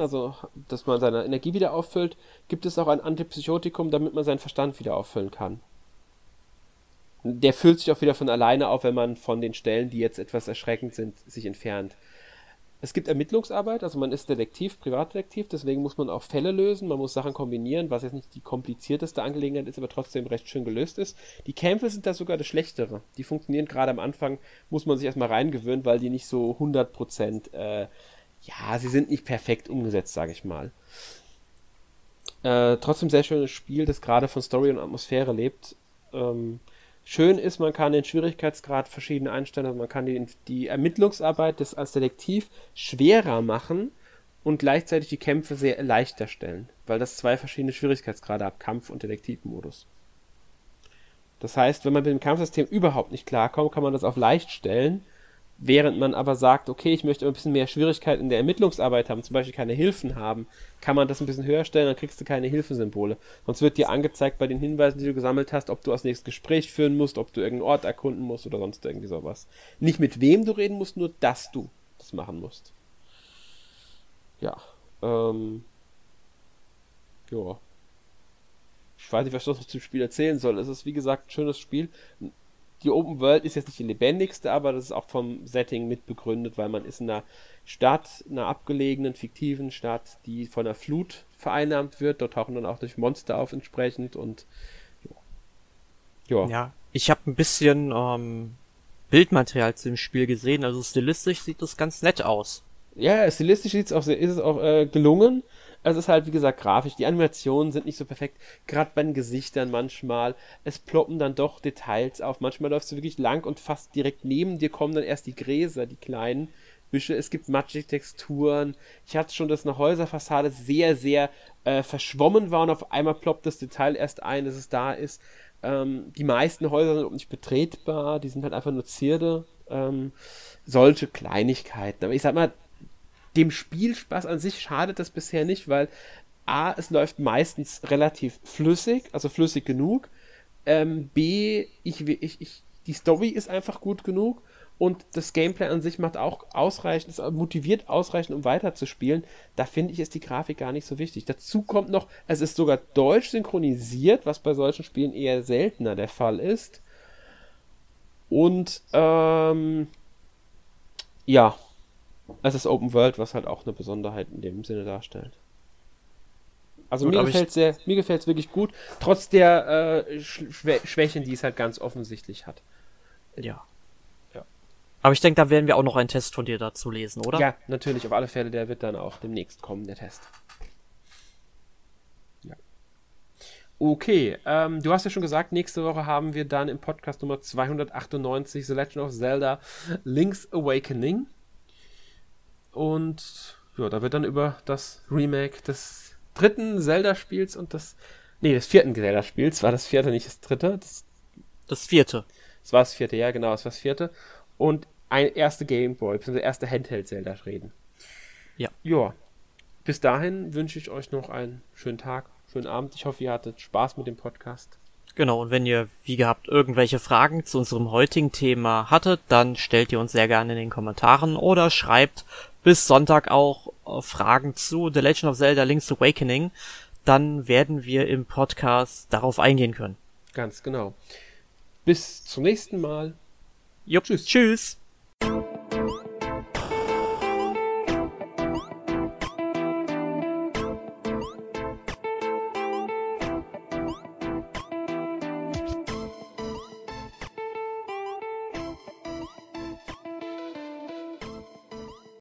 also dass man seine Energie wieder auffüllt, gibt es auch ein Antipsychotikum, damit man seinen Verstand wieder auffüllen kann. Der füllt sich auch wieder von alleine auf, wenn man von den Stellen, die jetzt etwas erschreckend sind, sich entfernt. Es gibt Ermittlungsarbeit, also man ist Detektiv, Privatdetektiv, deswegen muss man auch Fälle lösen, man muss Sachen kombinieren, was jetzt nicht die komplizierteste Angelegenheit ist, aber trotzdem recht schön gelöst ist. Die Kämpfe sind da sogar das Schlechtere. Die funktionieren gerade am Anfang, muss man sich erstmal reingewöhnen, weil die nicht so 100%, äh, ja, sie sind nicht perfekt umgesetzt, sage ich mal. Äh, trotzdem sehr schönes Spiel, das gerade von Story und Atmosphäre lebt. Ähm, schön ist, man kann den Schwierigkeitsgrad verschieden einstellen. Also man kann die, die Ermittlungsarbeit des, als Detektiv schwerer machen und gleichzeitig die Kämpfe sehr leichter stellen, weil das zwei verschiedene Schwierigkeitsgrade hat, Kampf- und Detektivmodus. Das heißt, wenn man mit dem Kampfsystem überhaupt nicht klarkommt, kann man das auf leicht stellen Während man aber sagt, okay, ich möchte ein bisschen mehr Schwierigkeiten in der Ermittlungsarbeit haben, zum Beispiel keine Hilfen haben, kann man das ein bisschen höher stellen, dann kriegst du keine Hilfensymbole. Sonst wird dir angezeigt bei den Hinweisen, die du gesammelt hast, ob du das nächste Gespräch führen musst, ob du irgendeinen Ort erkunden musst oder sonst irgendwie sowas. Nicht mit wem du reden musst, nur dass du das machen musst. Ja. Ähm. Ja. Ich weiß nicht, was ich noch zum Spiel erzählen soll. Es ist, wie gesagt, ein schönes Spiel die Open World ist jetzt nicht die lebendigste, aber das ist auch vom Setting mit begründet, weil man ist in einer Stadt, einer abgelegenen, fiktiven Stadt, die von einer Flut vereinnahmt wird. Dort tauchen dann auch durch Monster auf entsprechend und ja. Ja, ich habe ein bisschen ähm, Bildmaterial zu dem Spiel gesehen, also stilistisch sieht das ganz nett aus. Ja, stilistisch sieht's auch, ist es auch äh, gelungen es ist halt, wie gesagt, grafisch. Die Animationen sind nicht so perfekt. Gerade bei den Gesichtern manchmal. Es ploppen dann doch Details auf. Manchmal läufst du wirklich lang und fast direkt neben dir kommen dann erst die Gräser, die kleinen Büsche. Es gibt matschige Texturen. Ich hatte schon, dass eine Häuserfassade sehr, sehr äh, verschwommen war und auf einmal ploppt das Detail erst ein, dass es da ist. Ähm, die meisten Häuser sind auch nicht betretbar. Die sind halt einfach nur Zierde. Ähm, solche Kleinigkeiten. Aber ich sag mal, dem Spielspaß an sich schadet das bisher nicht, weil A, es läuft meistens relativ flüssig, also flüssig genug. Ähm, B, ich, ich, ich, die Story ist einfach gut genug und das Gameplay an sich macht auch ausreichend, motiviert ausreichend, um weiterzuspielen. Da finde ich, ist die Grafik gar nicht so wichtig. Dazu kommt noch, es ist sogar deutsch synchronisiert, was bei solchen Spielen eher seltener der Fall ist. Und ähm, ja, es ist Open World, was halt auch eine Besonderheit in dem Sinne darstellt. Also gut, mir gefällt es sehr, mir gefällt es wirklich gut, trotz der äh, Schwä Schwächen, die es halt ganz offensichtlich hat. Ja. Ja. Aber ich denke, da werden wir auch noch einen Test von dir dazu lesen, oder? Ja, natürlich, auf alle Fälle, der wird dann auch demnächst kommen, der Test. Ja. Okay, ähm, du hast ja schon gesagt, nächste Woche haben wir dann im Podcast Nummer 298 The Legend of Zelda Link's Awakening. Und ja, da wird dann über das Remake des dritten Zelda-Spiels und das, nee, des vierten Zelda-Spiels, war das vierte, nicht das dritte, das, Das vierte. das war das vierte, ja genau, das war das vierte. Und ein erste Gameboy, bzw. erste Handheld-Zelda reden. Ja. Ja. Bis dahin wünsche ich euch noch einen schönen Tag, schönen Abend. Ich hoffe, ihr hattet Spaß mit dem Podcast. Genau, und wenn ihr, wie gehabt, irgendwelche Fragen zu unserem heutigen Thema hattet, dann stellt ihr uns sehr gerne in den Kommentaren oder schreibt bis Sonntag auch äh, Fragen zu The Legend of Zelda Link's Awakening. Dann werden wir im Podcast darauf eingehen können. Ganz genau. Bis zum nächsten Mal. Jupp, tschüss. tschüss.